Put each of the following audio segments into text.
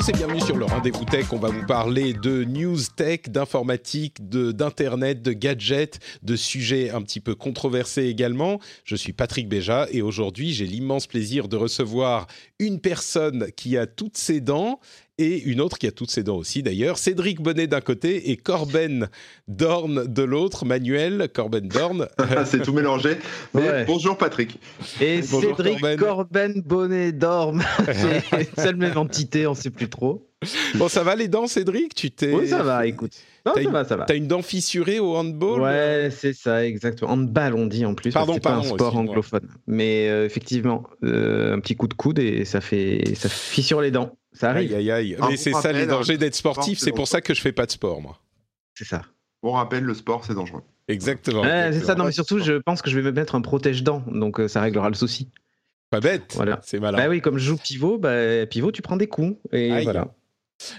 Tous et bienvenue sur le Rendez-vous Tech. On va vous parler de news tech, d'informatique, d'internet, de, gadgets, de sujets un petit peu controversés également. Je suis Patrick Béja et aujourd'hui j'ai l'immense plaisir de recevoir une personne qui a toutes ses dents et une autre qui a toutes ses dents aussi d'ailleurs. Cédric Bonnet d'un côté et Corben Dorn de l'autre. Manuel Corben Dorn. c'est tout mélangé. Mais Ouais. bonjour Patrick. Et Bonjour, Cédric Corben. Corben, Bonnet Dorme, c'est seule même entité, on sait plus trop. Bon, ça va les dents, Cédric? Tu t'es Oui, ça va, écoute. Non, T'as ça une- va, ça va. T'as une dent fissurée au handball Ouais, c'est ça, exactement. Handball, on dit en plus. Pardon, c'est pas un sport anglophone. Mais euh, effectivement, euh, un petit coup de coude et ça fait, ça fissure les dents. Ça Aïe, arrive, aïe, aïe. Un Mais c'est ça les dangers hein. d'être sportif. Sport, C'est pour ça que je fais pas de sport, moi. c'est ça. Bon rappel, le sport c'est dangereux. Exactement. C'est ça, non, mais surtout, je pense que je vais me mettre un protège-dents, donc euh, ça réglera le souci. Pas bête. Voilà. C'est malin. Bah oui, comme je joue pivot, bah, pivot, tu prends des coups. Et Aïe. voilà.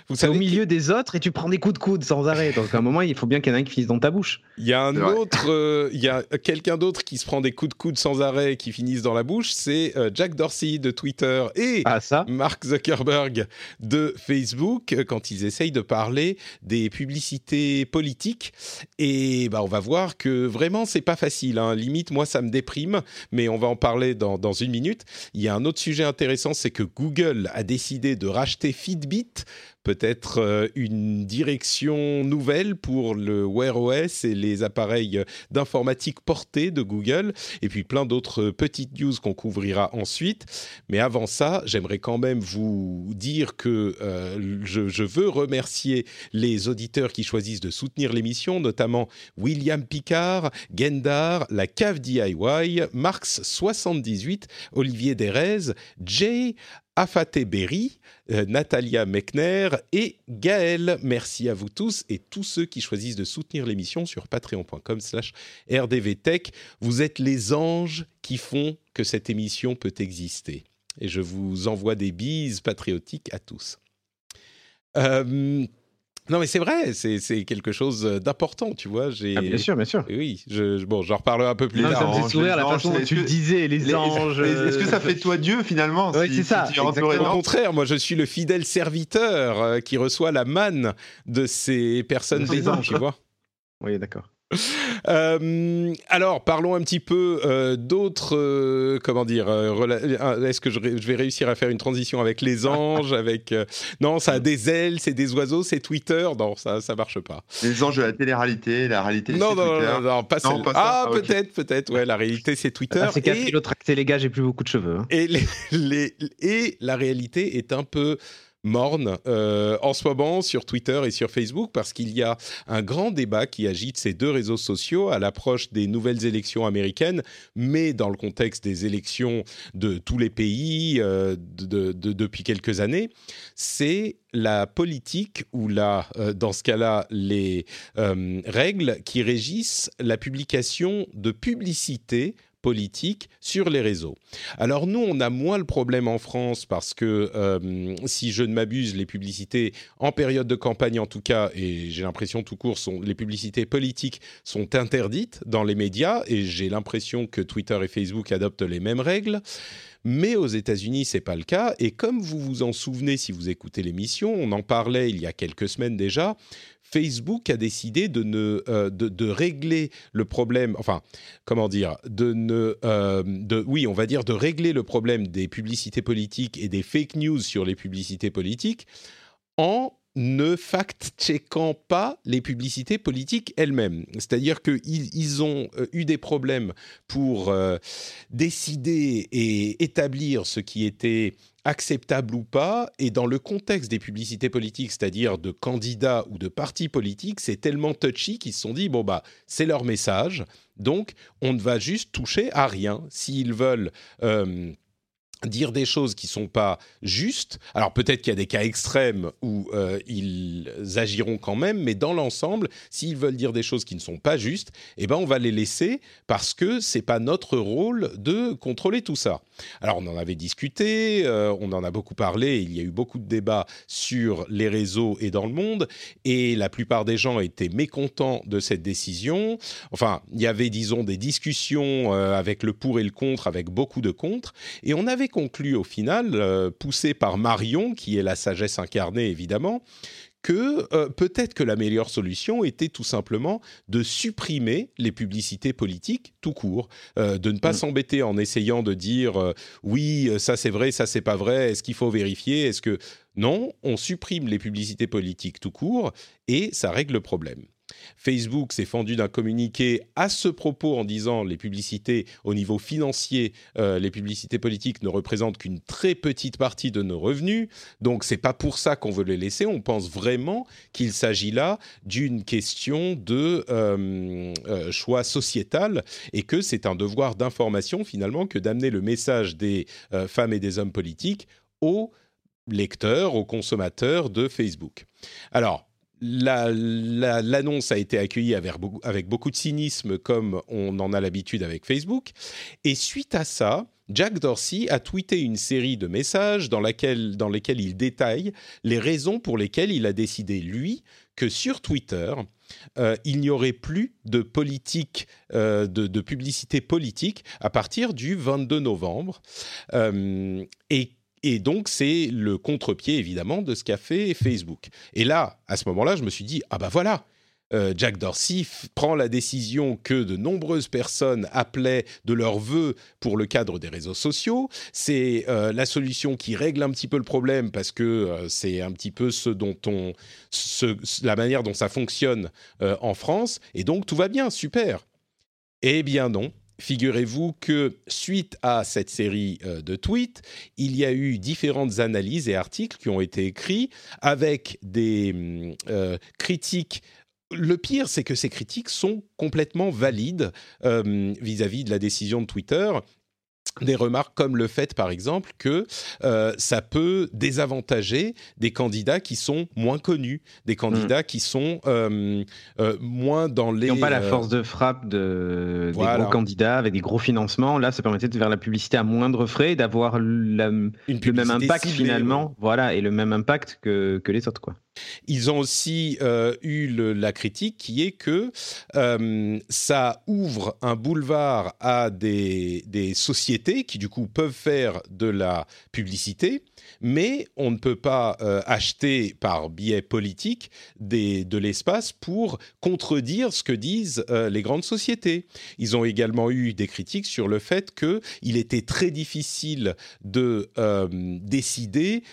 Vous C'est au savez milieu des autres et tu prends des coups de coude sans arrêt. Donc à un moment, il faut bien qu'il y en ait un qui finisse dans ta bouche. Il y a un autre, euh, il y a quelqu'un d'autre qui se prend des coups de coude sans arrêt et qui finissent dans la bouche. C'est euh, Jack Dorsey de Twitter et Ah, ça Mark Zuckerberg de Facebook euh, quand ils essayent de parler des publicités politiques. Et bah, on va voir que vraiment, c'est pas facile. hein. Limite, moi, ça me déprime, mais on va en parler dans, dans une minute. Il y a un autre sujet intéressant, c'est que Google a décidé de racheter Fitbit. Peut-être euh, une direction nouvelle pour le Wear OS et les appareils d'informatique portés de Google, et puis plein d'autres petites news qu'on couvrira ensuite. Mais avant ça, j'aimerais quand même vous dire que euh, je, je veux remercier les auditeurs qui choisissent de soutenir l'émission, notamment William Picard, Gendar, La Cave DIY, Marx78, Olivier Derez, Jay, Afate Berry, euh, Natalia Mechner et Gaël. Merci à vous tous et tous ceux qui choisissent de soutenir l'émission sur patreon.com slash rdvtech. Vous êtes les anges qui font que cette émission peut exister. Et je vous envoie des bises patriotiques à tous. Euh, non mais c'est vrai, c'est c'est quelque chose d'important, tu vois. J'ai Ah, Bien sûr, bien sûr. oui, je, je- bon, j'en reparlerai un peu plus tard. ça me fait sourire la façon dont tu le disais, les Les- anges. Est-ce que ça euh, fait toi Dieu finalement si- c'est ça, si. Au contraire, moi je suis le fidèle serviteur euh, qui reçoit la manne de ces personnes des anges, tu vois. Oui, d'accord. Euh, alors, parlons un petit peu euh, d'autres. euh, comment dire Est-ce que je, vais réussir à faire une transition avec les anges Avec euh, non, ça a des ailes, c'est des oiseaux, c'est Twitter? Non, ça, ça marche pas. Les anges de la télé-réalité, la réalité Non, non, non, Twitter. non, non, pas Non, celle. pas ça. Ah, Ah, peut-être, peut-être. Ouais, la réalité, c'est Twitter. Ah, c'est Et- l'autre les gars, j'ai plus beaucoup de cheveux. hein. Et, les- les- et la réalité est un peu morne euh, en ce moment sur Twitter et sur Facebook parce qu'il y a un grand débat qui agite ces deux réseaux sociaux à l'approche des nouvelles élections américaines, mais dans le contexte des élections de tous les pays euh, de- de- depuis quelques années. C'est la politique ou la, euh, dans ce cas-là, les règles qui régissent la publication de publicités politiques sur les réseaux. Alors nous, on a moins le problème en France parce que, euh, si je ne m'abuse, les publicités en période de campagne en tout cas, et j'ai l'impression tout court, sont, les publicités politiques sont interdites dans les médias, et j'ai l'impression que Twitter et Facebook adoptent les mêmes règles. Mais aux États-Unis, c'est pas le cas. Et comme vous vous en souvenez si vous écoutez l'émission, on en parlait il y a quelques semaines déjà. Facebook a décidé de ne euh, de, régler le problème, enfin comment dire, de ne euh, de oui, on va dire de régler le problème des publicités politiques et des fake news sur les publicités politiques en ne fact-checkant pas les publicités politiques elles-mêmes. C'est-à-dire qu'ils ils ont euh, eu des problèmes pour euh, décider et établir ce qui était acceptable ou pas, et dans le contexte des publicités politiques, c'est-à-dire de candidats ou de partis politiques, c'est tellement touchy qu'ils se sont dit, bon bah, c'est leur message, Donc, on ne va juste toucher à rien. S'ils veulent euh, dire des choses qui sont pas justes. Alors peut-être qu'il y a des cas extrêmes où euh, ils agiront quand même, mais dans l'ensemble, s'ils veulent dire des choses qui ne sont pas justes, eh ben on va les laisser parce que c'est pas notre rôle de contrôler tout ça. Alors on en avait discuté, euh, on en a beaucoup parlé, il y a eu beaucoup de débats sur les réseaux et dans le monde, et la plupart des gens étaient mécontents de cette décision. Enfin, il y avait disons des discussions euh, avec le pour et le contre, avec beaucoup de contre, et on avait conclu au final, euh, poussé par Marion, qui est la sagesse incarnée évidemment, que euh, peut-être que la meilleure solution était tout simplement de supprimer les publicités politiques tout court, euh, de ne pas Mm. s'embêter en essayant de dire euh, oui, ça c'est vrai, ça c'est pas vrai, est-ce qu'il faut vérifier, est-ce que non, on supprime les publicités politiques tout court et ça règle le problème. Facebook s'est fendu d'un communiqué à ce propos en disant les publicités au niveau financier, euh, les publicités politiques ne représentent qu'une très petite partie de nos revenus, donc c'est pas pour ça qu'on veut les laisser. On pense vraiment qu'il s'agit là d'une question de euh, euh, choix sociétal et que c'est un devoir d'information finalement que d'amener le message des femmes et des hommes politiques aux lecteurs, aux consommateurs de Facebook. Alors, la- la- l'annonce a été accueillie avec beaucoup, de cynisme, comme on en a l'habitude avec Facebook. Et suite à ça, Jack Dorsey a tweeté une série de messages dans, lesquels il détaille les raisons pour lesquelles il a décidé, lui, que sur Twitter, euh, il n'y aurait plus de politique, euh, de publicité politique à partir du 22 novembre. Euh, et et donc, c'est le contre-pied, évidemment, de ce qu'a fait Facebook. Et là, à ce moment-là, je me suis dit, ah bah voilà, euh, Jack Dorsey prend la décision que de nombreuses personnes appelaient de leur vœu pour le cadre des réseaux sociaux. C'est euh, la solution qui règle un petit peu le problème parce que euh, c'est un petit peu ce dont on, ce- la manière dont ça fonctionne en France. Et donc, tout va bien, super. Eh bien non. Figurez-vous que suite à cette série euh, de tweets, il y a eu différentes analyses et articles qui ont été écrits avec des hum, euh, critiques. Le pire, c'est que ces critiques sont complètement valides euh, vis-à-vis de la décision de Twitter. Des remarques comme le fait, par exemple, que euh, ça peut désavantager des candidats qui sont moins connus, des candidats qui sont euh, euh, moins dans les... Ils n'ont pas la force de frappe de, voilà. des gros candidats avec des gros financements. Là, ça permettait de faire la publicité à moindre frais, et d'avoir le même impact ciblée, finalement, ouais. voilà, et le même impact que, que les autres, quoi. Ils ont aussi euh, eu la critique qui est que euh, ça ouvre un boulevard à des, sociétés qui du coup peuvent faire de la publicité, mais on ne peut pas euh, acheter par biais politique de l'espace pour contredire ce que disent les grandes sociétés. Ils ont également eu des critiques sur le fait qu'il était très difficile de décider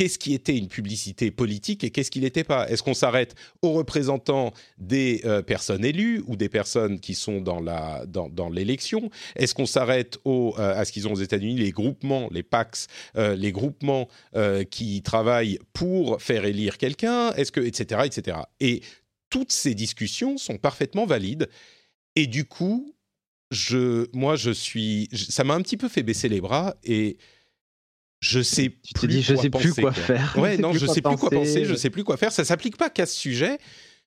qu'est-ce qui était une publicité politique et qu'est-ce qui n'était pas? Est-ce qu'on s'arrête aux représentants des euh, personnes élues ou des personnes qui sont dans la dans, dans l'élection? Est-ce qu'on s'arrête au, euh, à ce qu'ils ont aux États-Unis les groupements, les PACs, euh, les groupements euh, qui travaillent pour faire élire quelqu'un? Est-ce que etc etc Et toutes ces discussions sont parfaitement valides. Et du coup je moi je suis ça m'a un petit peu fait baisser les bras et je sais Tu plus dis, je quoi sais plus quoi quoi. faire. Ouais, non, je sais plus quoi penser, je sais plus quoi faire. Ça s'applique pas qu'à ce sujet,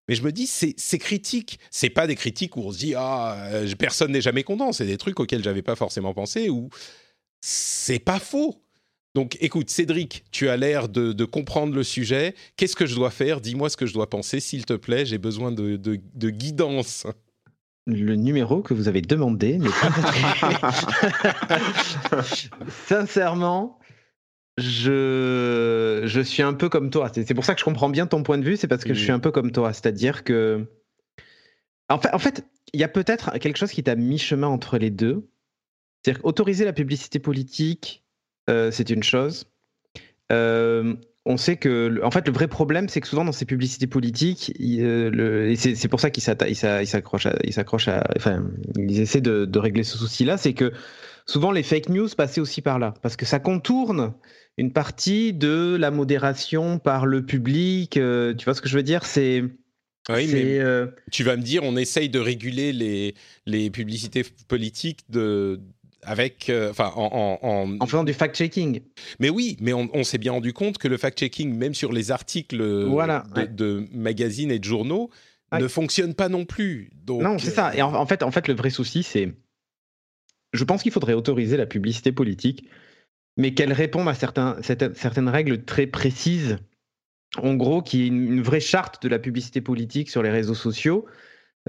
mais je me dis, c'est c'est critique. C'est pas des critiques où on se dit, ah, euh, personne n'est jamais content. C'est des trucs auxquels j'avais pas forcément pensé ou c'est pas faux. Donc, écoute, Cédric, tu as l'air de, de comprendre le sujet. Qu'est-ce que je dois faire? Dis-moi ce que je dois penser, s'il te plaît. J'ai besoin de, de, de guidance. Le numéro que vous avez demandé n'est pas Sincèrement, je, je suis un peu comme toi. C'est pour ça que je comprends bien ton point de vue, c'est parce que je suis un peu comme toi. C'est-à-dire que. En fait, en fait, il y a peut-être quelque chose qui à mi-chemin entre les deux. C'est-à-dire qu'autoriser la publicité politique, euh, c'est une chose. Euh, on sait que, en fait, le vrai problème, c'est que souvent dans ces publicités politiques, euh, c'est pour ça qu'ils s'accrochent, ils enfin, ils essaient de, de régler ce souci-là, c'est que souvent les fake news passaient aussi par là, parce que ça contourne une partie de la modération par le public. euh, tu vois ce que je veux dire? C'est Oui, C'est, mais euh, tu vas me dire, on essaye de réguler les, les publicités politiques de, avec, euh, en, en- en- en faisant du fact-checking. Mais oui, mais on, on s'est bien rendu compte que le fact-checking, même sur les articles Voilà, de, ouais. de magazines et de journaux, Ouais. ne fonctionne pas non plus. Donc, Non, c'est ça. Et en fait, en fait, le vrai souci, c'est. Je pense qu'il faudrait autoriser la publicité politique, mais qu'elle réponde à certains, certaines, certaines règles très précises. En gros, qu'il y ait une, une vraie charte de la publicité politique sur les réseaux sociaux.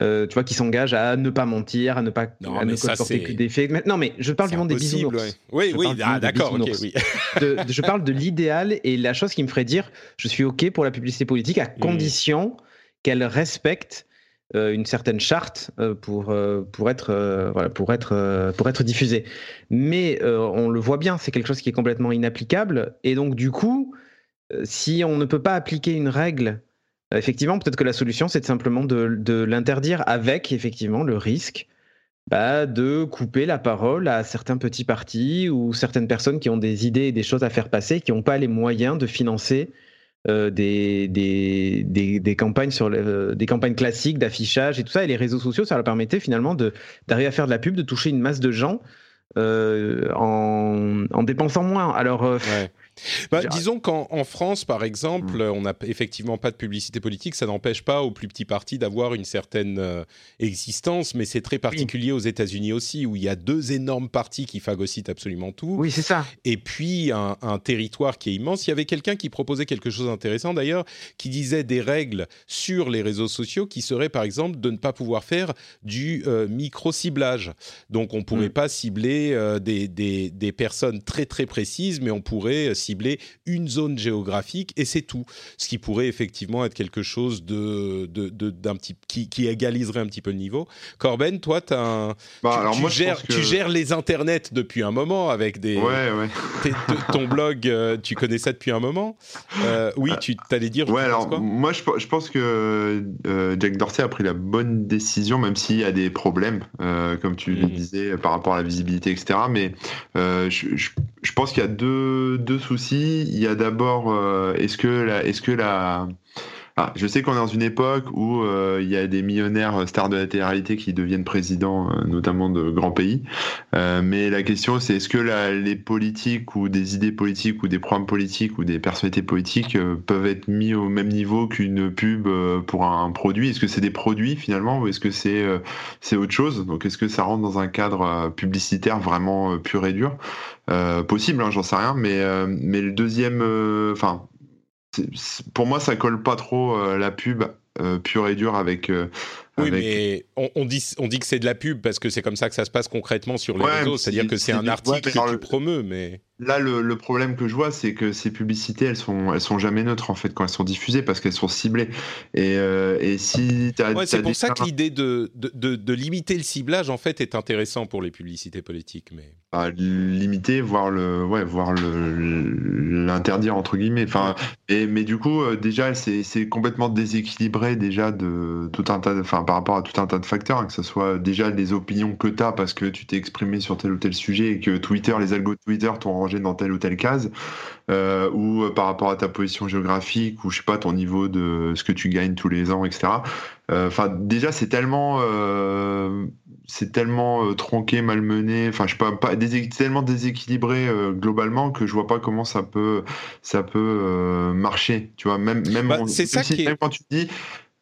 euh, tu vois, qui s'engage à ne pas mentir, à ne pas Non, à ne c'est- que des faits. Mais- non, mais je parle du monde des bisounours. ouais. Oui, Je oui, ah, d'accord, ok, bisounours. oui. de- de- je parle de l'idéal et la chose qui me ferait dire je suis OK pour la publicité politique Mmh. à condition qu'elle respecte une certaine charte euh, pour, euh, pour, être, euh, voilà, pour, être, euh, pour être diffusée. Mais euh, on le voit bien, c'est quelque chose qui est complètement inapplicable. Et donc, du coup, euh, si on ne peut pas appliquer une règle, euh, effectivement, peut-être que la solution, c'est simplement de, de l'interdire avec, effectivement, le risque bah, de couper la parole à certains petits partis ou certaines personnes qui ont des idées et des choses à faire passer, qui n'ont pas les moyens de financer euh, des, des, des, campagnes sur euh, des campagnes classiques d'affichage et tout ça. Et les réseaux sociaux, ça leur permettait finalement d'arriver à faire de la pub, de toucher une masse de gens euh, en, en dépensant moins. Alors. Bah, disons qu'en en France, par exemple, Mm. on n'a effectivement pas de publicité politique. Ça n'empêche pas aux plus petits partis d'avoir une certaine euh, existence, mais c'est très particulier aux États-Unis aussi, où il y a deux énormes partis qui phagocytent absolument tout. oui, c'est ça. et puis un, un territoire qui est immense. Il y avait quelqu'un qui proposait quelque chose d'intéressant d'ailleurs, qui disait des règles sur les réseaux sociaux qui seraient par exemple de ne pas pouvoir faire du euh, micro-ciblage. Donc on ne pourrait Mm. pas cibler euh, des, des- des personnes très très précises, mais on pourrait cibler une zone géographique et c'est tout. Ce qui pourrait effectivement être quelque chose de, de- de- d'un petit, qui, qui égaliserait un petit peu le niveau. Corben, toi, t'as un- Bah, tu, alors tu moi, je gères, pense que- tu gères les internets depuis un moment avec des, Ouais, ouais. T'es- t- ton blog, euh, tu connais ça depuis un moment Euh, Oui, tu t'allais dire. Ouais, alors quoi? moi je, je pense que euh, Jack Dorsey a pris la bonne décision, même s'il y a des problèmes, euh, comme tu le Mhm. disais, par rapport à la visibilité, etc. Mais euh, je, je- je pense qu'il y a deux, deux Il y a d'abord, euh, est-ce que la, est-ce que la, ah, je sais qu'on est dans une époque où euh, il y a des millionnaires euh, stars de la télé-réalité qui deviennent présidents, euh, notamment de grands pays. Euh, mais la question, c'est est-ce que la- les politiques ou des idées politiques ou des programmes politiques ou des personnalités politiques peuvent être mis au même niveau qu'une pub pour un produit? Est-ce que c'est des produits finalement ou est-ce que c'est autre chose? Donc est-ce que ça rentre dans un cadre publicitaire vraiment pur et dur? Possible, hein, j'en sais rien. Mais mais le deuxième, enfin. Pour moi, ça colle pas trop euh, la pub euh, pure et dure avec. Oui, avec- mais on, on dit, on dit que c'est de la pub parce que c'est comme ça que ça se passe concrètement sur les Ouais, réseaux. C'est-à-dire c'est- que c'est un article que tu promeus, mais. Là, le, le problème que je vois, c'est que ces publicités, elles sont, elles sont jamais neutres en fait quand elles sont diffusées parce qu'elles sont ciblées. Et, euh, et si Ouais, c'est pour ça que l'idée de, de, de- de limiter le ciblage, en fait, est intéressant pour les publicités politiques. Mais... bah, limiter, voire le, ouais, le, l'interdire entre guillemets. Enfin, et, mais du coup, euh, déjà, c'est, c'est complètement déséquilibré déjà de tout un tas, de, enfin, par rapport à tout un tas de facteurs, hein, que ce soit déjà les opinions que t'as parce que tu t'es exprimé sur tel ou tel sujet et que Twitter, les algos de Twitter t'ont rangé dans telle ou telle case, euh, ou euh, par rapport à ta position géographique ou je sais pas ton niveau de ce que tu gagnes tous les ans, etc. Euh, Enfin, déjà, c'est tellement, euh, c'est tellement euh, tronqué, malmené. Enfin, je sais pas, tellement déséquilibré globalement que je vois pas comment ça peut, ça peut marcher. Tu vois, même, même, Bah, on- c'est même ça si- qui est- même quand tu dis.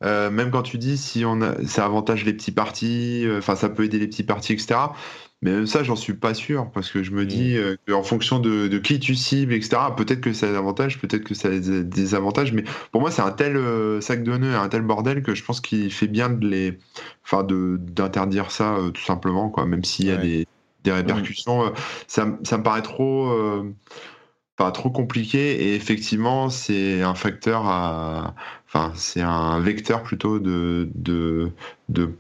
Euh, même quand tu dis si on a, ça avantage les petits partis, euh, enfin ça peut aider les petits partis, etc. Mais même ça, j'en suis pas sûr parce que je me dis euh, qu'en fonction de, de qui tu cibles, etc. Peut-être que ça a des avantages, peut-être que ça a des des avantages, mais pour moi, c'est un tel sac de nœuds, un tel bordel que je pense qu'il fait bien de les, enfin, d'interdire ça tout simplement, quoi. Même s'il y a Ouais. des, des répercussions, euh, ça, me- ça me paraît trop, enfin, trop compliqué. Et effectivement, c'est un facteur à, enfin, c'est un vecteur plutôt de, de, de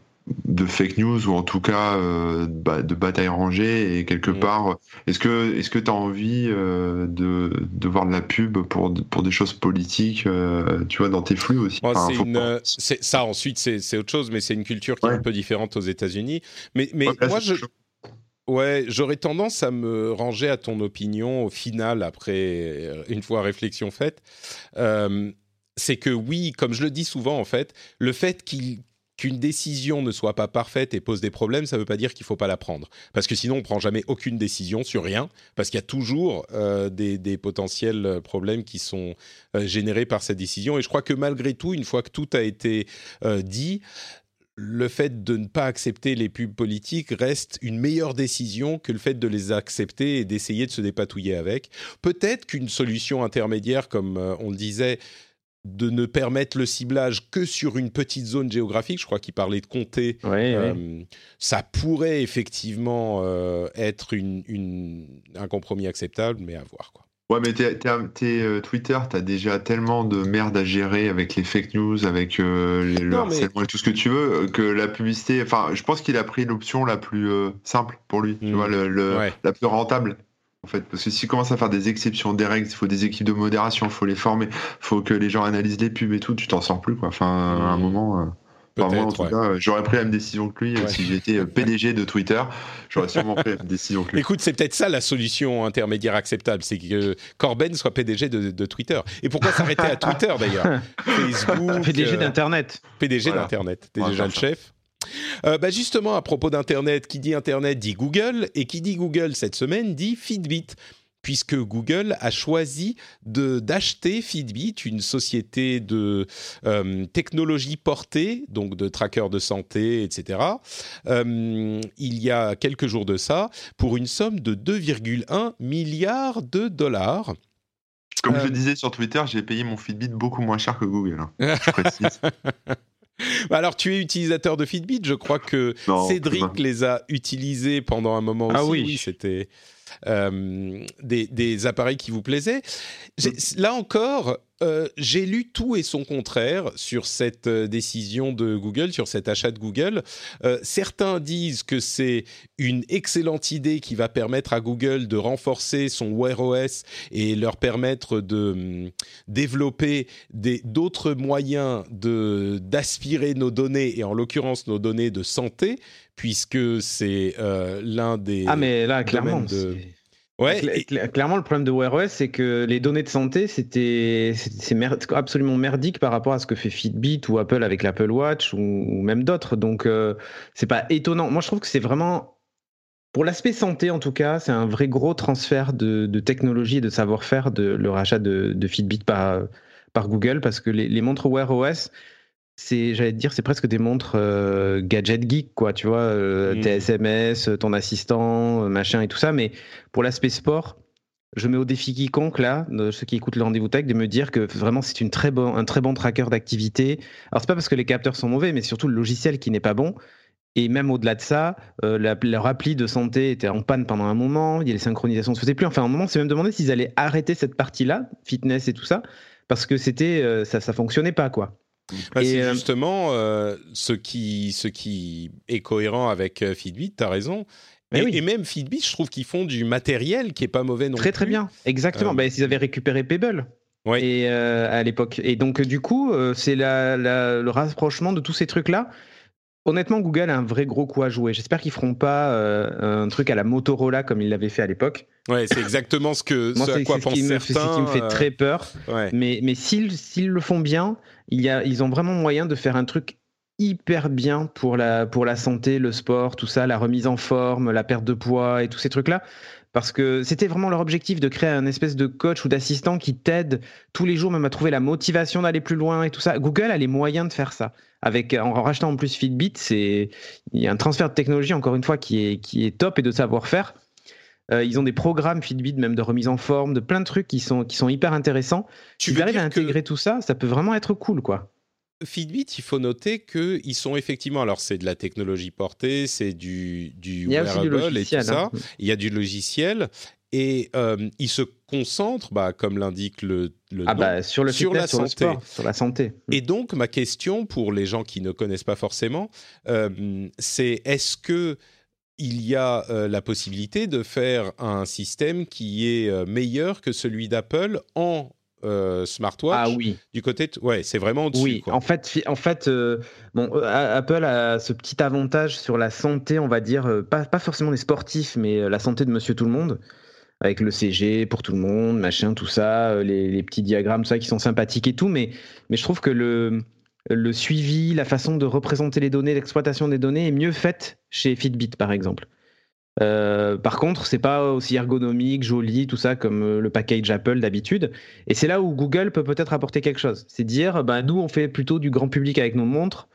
de fake news ou en tout cas euh, bah, de bataille rangée et quelque Mm. part est-ce que est-ce que tu as envie euh, de, de voir de la pub pour pour des choses politiques euh, tu vois dans tes flux aussi? Enfin, une, pas- ça, ensuite, c'est autre chose, mais c'est une culture qui est un peu différente aux États-Unis. Mais, mais Ouais, là, moi, je. Ouais, j'aurais tendance à me ranger à ton opinion au final, après, une fois réflexion faite. Euh, c'est que oui, comme je le dis souvent en fait, le fait qu'une décision ne soit pas parfaite et pose des problèmes, ça ne veut pas dire qu'il ne faut pas la prendre. Parce que sinon, on ne prend jamais aucune décision sur rien, parce qu'il y a toujours euh, des, potentiels problèmes qui sont euh, générés par cette décision. Et je crois que malgré tout, une fois que tout a été euh, dit, le fait de ne pas accepter les pubs politiques reste une meilleure décision que le fait de les accepter et d'essayer de se dépatouiller avec. Peut-être qu'une solution intermédiaire, comme on le disait, de ne permettre le ciblage que sur une petite zone géographique, je crois qu'il parlait de comté, euh, ça pourrait effectivement euh, être un compromis acceptable, mais à voir. Quoi. Ouais, mais t'es, euh, Twitter, t'as déjà tellement de merde à gérer avec les fake news, avec le harcèlement et tout ce que tu veux, que la publicité. Enfin, je pense qu'il a pris l'option la plus simple pour lui, tu hmm. vois, la plus rentable en fait. Parce que s'il commence à faire des exceptions, des règles, il faut des équipes de modération, il faut les former, il faut que les gens analysent les pubs et tout, tu t'en sors plus, quoi. Enfin, à un mmh. moment. Euh, moi, en tout cas, j'aurais pris la même décision que lui. Euh, si j'étais euh, PDG de Twitter, j'aurais sûrement pris la même décision que lui. Écoute, c'est peut-être ça la solution intermédiaire acceptable, c'est que Corben soit PDG de, Twitter. Et pourquoi s'arrêter à Twitter d'ailleurs? Facebook. PDG d'Internet. PDG d'Internet. T'es déjà le chef? Euh, bah justement, à propos d'Internet, qui dit Internet dit Google, et qui dit Google cette semaine dit Fitbit puisque Google a choisi d'acheter Fitbit, une société de euh, technologie portée, donc de trackers de santé, etc., euh, il y a quelques jours de ça, pour une somme de 2,1 milliards de dollars. Comme je le disais sur Twitter, j'ai payé mon Fitbit beaucoup moins cher que Google. Hein, je précise. Bah, alors, tu es utilisateur de Fitbit. Je crois que Cédric les a utilisés pendant un moment ah aussi. Ah oui, c'était euh, des, appareils qui vous plaisaient. Là encore, euh, j'ai lu tout et son contraire sur cette euh, décision de Google, sur cet achat de Google. certains disent que c'est une excellente idée qui va permettre à Google de renforcer son Wear OS et leur permettre de hum, développer d'autres moyens d'aspirer nos données, et en l'occurrence nos données de santé, puisque c'est euh, l'un des. Ah, mais là, clairement. De... Ouais, Clairement, le problème de Wear OS, c'est que les données de santé, c'était c'est absolument merdique par rapport à ce que fait Fitbit ou Apple avec l'Apple Watch ou, même d'autres. Donc, euh, c'est pas étonnant. Moi, je trouve que c'est vraiment, pour l'aspect santé en tout cas, c'est un vrai gros transfert de, technologie et de savoir-faire de le rachat de, Fitbit par, par Google parce que les, les montres Wear OS, c'est, j'allais te dire, c'est presque des montres euh, gadget geek, quoi, tu vois, euh, tes SMS, ton assistant, euh, machin et tout ça. Mais pour l'aspect sport, je mets au défi quiconque, là, de ceux qui écoutent le rendez-vous tech, de me dire que vraiment c'est une très bon, un très bon tracker d'activité. Alors, c'est pas parce que les capteurs sont mauvais, mais surtout le logiciel qui n'est pas bon. Et même au-delà de ça, leur appli de santé était en panne pendant un moment, il y a les synchronisations ne se faisaient plus. Enfin, à un moment, c'est même demandé s'ils allaient arrêter cette partie-là, fitness et tout ça, parce que c'était, ça, ça fonctionnait pas, quoi. Bah, c'est euh, justement euh, ce, qui, ce qui est cohérent avec euh, Fitbit, tu as raison. Et, même Fitbit, je trouve qu'ils font du matériel qui est pas mauvais non très, plus. Très très bien, exactement. Bah, ils avaient récupéré Pebble. Et à l'époque. Et donc du coup, c'est la, le rapprochement de tous ces trucs-là Honnêtement, Google a un vrai gros coup à jouer. J'espère qu'ils feront pas euh, un truc à la Motorola comme ils l'avaient fait à l'époque. Ouais, c'est exactement ce que ce à quoi pensent certains. C'est ce qui me fait très peur. Euh, mais mais s'ils s'ils le font bien, ils ont vraiment moyen de faire un truc hyper bien pour la santé, le sport, tout ça, la remise en forme, la perte de poids et tous ces trucs là parce que c'était vraiment leur objectif de créer un espèce de coach ou d'assistant qui t'aide tous les jours même à trouver la motivation d'aller plus loin et tout ça. Google a les moyens de faire ça. Avec en rachetant en plus Fitbit, c'est il y a un transfert de technologie encore une fois qui est qui est top et de savoir-faire. Euh, ils ont des programmes Fitbit même de remise en forme, de plein de trucs qui sont qui sont hyper intéressants. Tu arrives à intégrer tout ça, ça peut vraiment être cool quoi. Fitbit, il faut noter qu'ils sont effectivement, alors c'est de la technologie portée, c'est du, du wearable et tout ça. Hein. Il y a du logiciel et euh, ils se concentrent, bah, comme l'indique le, le ah bah, sur, le sur la santé. sur la santé. Et donc ma question pour les gens qui ne connaissent pas forcément, euh, c'est est-ce que il y a euh, la possibilité de faire un système qui est meilleur que celui d'Apple en euh, smartwatch. Ah oui. Du côté, ouais, c'est vraiment dessus. Oui, en fait, en fait, euh, bon, euh, Apple a ce petit avantage sur la santé, on va dire, pas, pas forcément des sportifs, mais la santé de Monsieur Tout le Monde. avec le CG pour tout le monde, machin, tout ça, les, les petits diagrammes, ça qui sont sympathiques et tout, mais, mais je trouve que le, le suivi, la façon de représenter les données, l'exploitation des données est mieux faite chez Fitbit, par exemple. Euh, par contre, c'est pas aussi ergonomique, joli, tout ça comme euh, le package Apple d'habitude. Et c'est là où Google peut peut-être apporter quelque chose. C'est dire, bah, nous, on fait plutôt du grand public avec nos montres,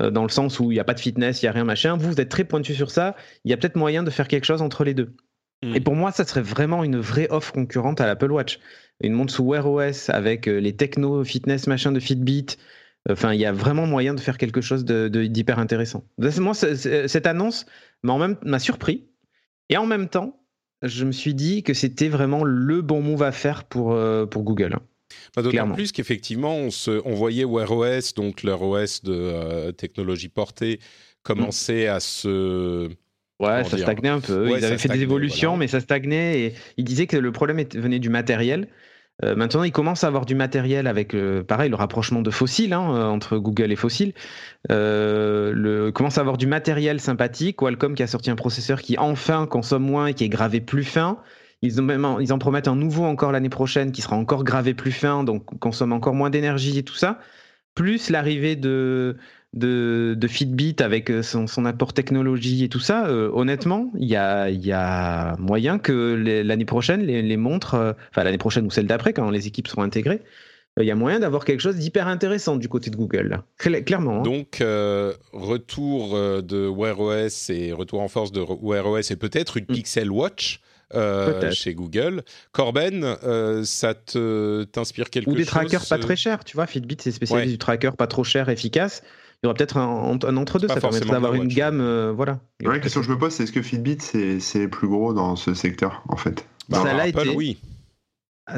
euh, dans le sens où il n'y a pas de fitness, il n'y a rien machin. Vous, vous êtes très pointu sur ça. Il y a peut-être moyen de faire quelque chose entre les deux. Hmm. Et pour moi, ça serait vraiment une vraie offre concurrente à l'Apple Watch. Une montre sous Wear OS avec les techno fitness machin de Fitbit, Enfin, il y a vraiment moyen de faire quelque chose d'hyper de, intéressant. Moi, cette annonce m'a surpris. Et en même temps, je me suis dit que c'était vraiment le bon move à faire pour, euh, pour Google. Bah, d'autant plus qu'effectivement, on, on voyait Wear OS, donc leur OS de euh, technologie portée, commencer à se. Ouais, ça stagnait un peu. ils avaient fait des évolutions, mais ça stagnait. Et ils disaient que le problème venait du matériel. Euh, maintenant, ils commencent à avoir du matériel avec, euh, pareil, le rapprochement de fossiles hein, euh, entre Google et fossiles. le, commence à avoir du matériel sympathique. Qualcomm qui a sorti un processeur qui enfin consomme moins et qui est gravé plus fin. Ils en promettent un nouveau encore l'année prochaine qui sera encore gravé plus fin, donc consomme encore moins d'énergie et tout ça. Plus l'arrivée de, de, Fitbit avec euh, son, apport technologie et tout ça, euh, honnêtement, il y a, moyen que l'année prochaine, les, montres, euh, enfin l'année prochaine ou celle d'après, quand les équipes seront intégrées, il y a moyen d'avoir quelque chose d'hyper intéressant du côté de Google, clairement. Hein. Donc, retour de Wear OS et retour en force de Wear OS et peut-être une mm. Pixel Watch. chez Google. Corben, ça t'inspire quelque chose Ou des trackers pas très chers, tu vois. Fitbit, c'est spécialisé du tracker pas trop cher, efficace il y aura peut-être un, entre-deux, ça permettrait d'avoir une gamme. Euh, voilà. La question que je me pose, c'est est-ce que Fitbit, c'est plus gros dans ce secteur, en fait? Bah, Ça l'a été. oui.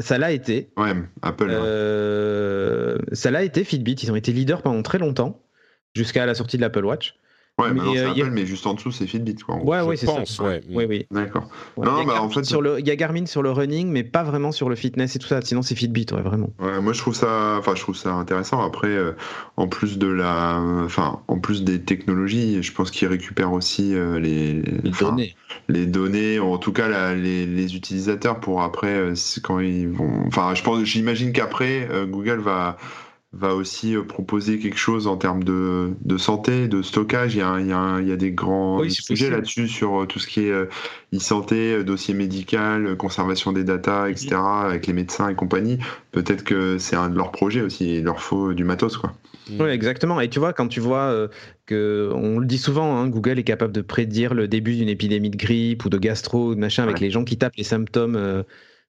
Ça l'a été. Ouais, Apple. Euh, ça l'a été, Fitbit. Ils ont été leaders pendant très longtemps, jusqu'à la sortie de l'Apple Watch. Ouais, mais c'est euh, Apple, mais juste en dessous, c'est Fitbit. Quoi, ouais, ouais, c'est ça. Ouais. Oui, oui. D'accord. non, bah, en fait. Sur le... Il y a Garmin sur le running, mais pas vraiment sur le fitness et tout ça. Sinon, c'est Fitbit, ouais, vraiment. Ouais, moi, je trouve ça, enfin, je trouve ça intéressant. Après, euh, en plus de la, enfin, en plus des technologies, je pense qu'ils récupèrent aussi euh, les... les données. Les données, en tout cas, les, les, utilisateurs pour après, quand ils vont. Enfin, je pense, j'imagine qu'après, Google va va aussi euh, proposer quelque chose en termes de, de santé, de stockage. Il y a, il y a, il y a des grands sujets là-dessus sur euh, tout ce qui est euh, e-santé, dossier médical, conservation des datas, etc., avec les médecins et compagnie. Peut-être que c'est un de leurs projets aussi. Il leur faut du matos, quoi. Oui, exactement. Et tu vois, quand tu vois que, on le dit souvent, hein, Google est capable de prédire le début d'une épidémie de grippe ou de gastro, machin, avec les gens qui tapent les symptômes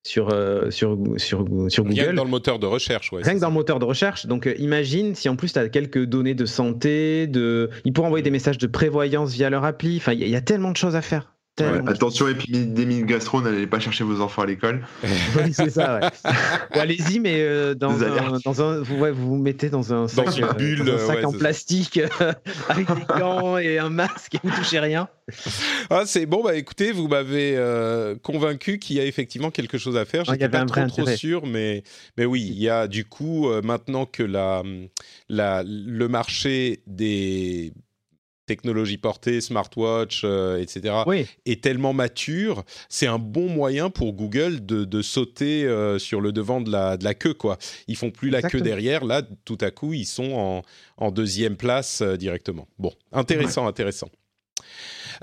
sur, euh, sur, sur, sur Google. Rien que dans le moteur de recherche, ouais. Rien que dans le moteur de recherche. Donc euh, imagine si en plus tu as quelques données de santé, de... ils pourront envoyer des messages de prévoyance via leur appli. Enfin, il y, a tellement de choses à faire. Attention, épidémie de gastro, n'allez pas chercher vos enfants à l'école. oui, c'est ça, ouais. Allez-y, mais euh, dans, un, dans un, vous, vous, vous mettez dans un sac, sac en plastique avec des gants et un masque et vous touchez rien. Ah, c'est bon, bah écoutez, vous m'avez euh, convaincu qu'il y a effectivement quelque chose à faire. Je n'étais pas trop, trop, sûr, mais, mais oui, il y a du coup, euh, maintenant que la, la, le marché des technologies portées, smartwatch, euh, etc., est tellement mature, c'est un bon moyen pour Google de, de sauter sur le devant de la, de la queue. Quoi. Ils font plus la queue derrière, là, tout à coup, ils sont en, en deuxième place directement. Bon, intéressant, intéressant.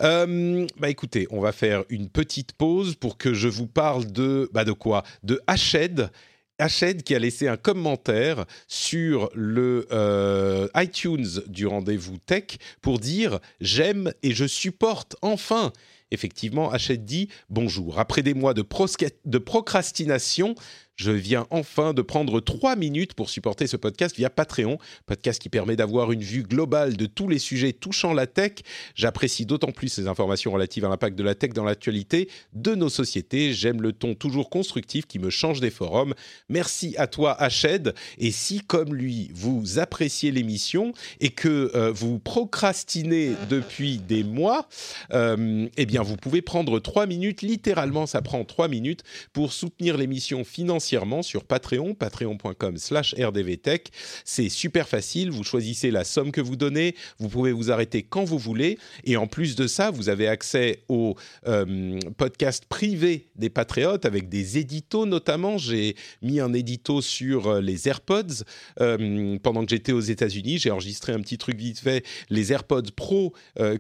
Euh, bah écoutez, on va faire une petite pause pour que je vous parle de bah de quoi? De Hached. Hached qui a laissé un commentaire sur le euh, iTunes du rendez-vous tech pour dire j'aime et je supporte enfin. Effectivement, Hached dit bonjour. Après des mois de procrastination, je viens enfin de prendre trois minutes pour supporter ce podcast via Patreon, podcast qui permet d'avoir une vue globale de tous les sujets touchant la tech. J'apprécie d'autant plus ces informations relatives à l'impact de la tech dans l'actualité de nos sociétés. J'aime le ton toujours constructif qui me change des forums. Merci à toi, Hached. Et si, comme lui, vous appréciez l'émission et que euh, vous procrastinez depuis des mois, euh, eh bien, vous pouvez prendre trois minutes, littéralement ça prend trois minutes, pour soutenir l'émission financièrement sur Patreon, patreon.com slash rdvtech. C'est super facile, vous choisissez la somme que vous donnez, vous pouvez vous arrêter quand vous voulez, et en plus de ça, vous avez accès au euh, podcast privé des patriotes avec des éditos notamment. J'ai mis un édito sur euh, les AirPods euh, pendant que j'étais aux États-Unis. J'ai enregistré un petit truc vite fait, les AirPods Pro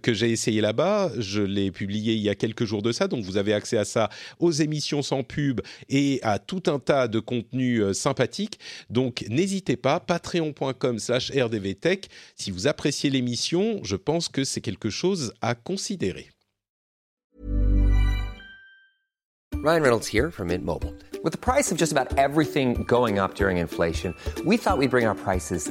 que j'ai essayé là-bas. Je l'ai publié il y a quelques jours de ça, donc vous avez accès à ça, aux émissions sans pub et à tout un tas de contenus sympathiques. Donc n'hésitez pas, patreon.com/slash rdvtech. Si vous appréciez l'émission, je pense que c'est quelque chose à considérer. Ryan Reynolds here from Mint Mobile. With the price of just about everything going up during inflation, we thought we'd bring our prices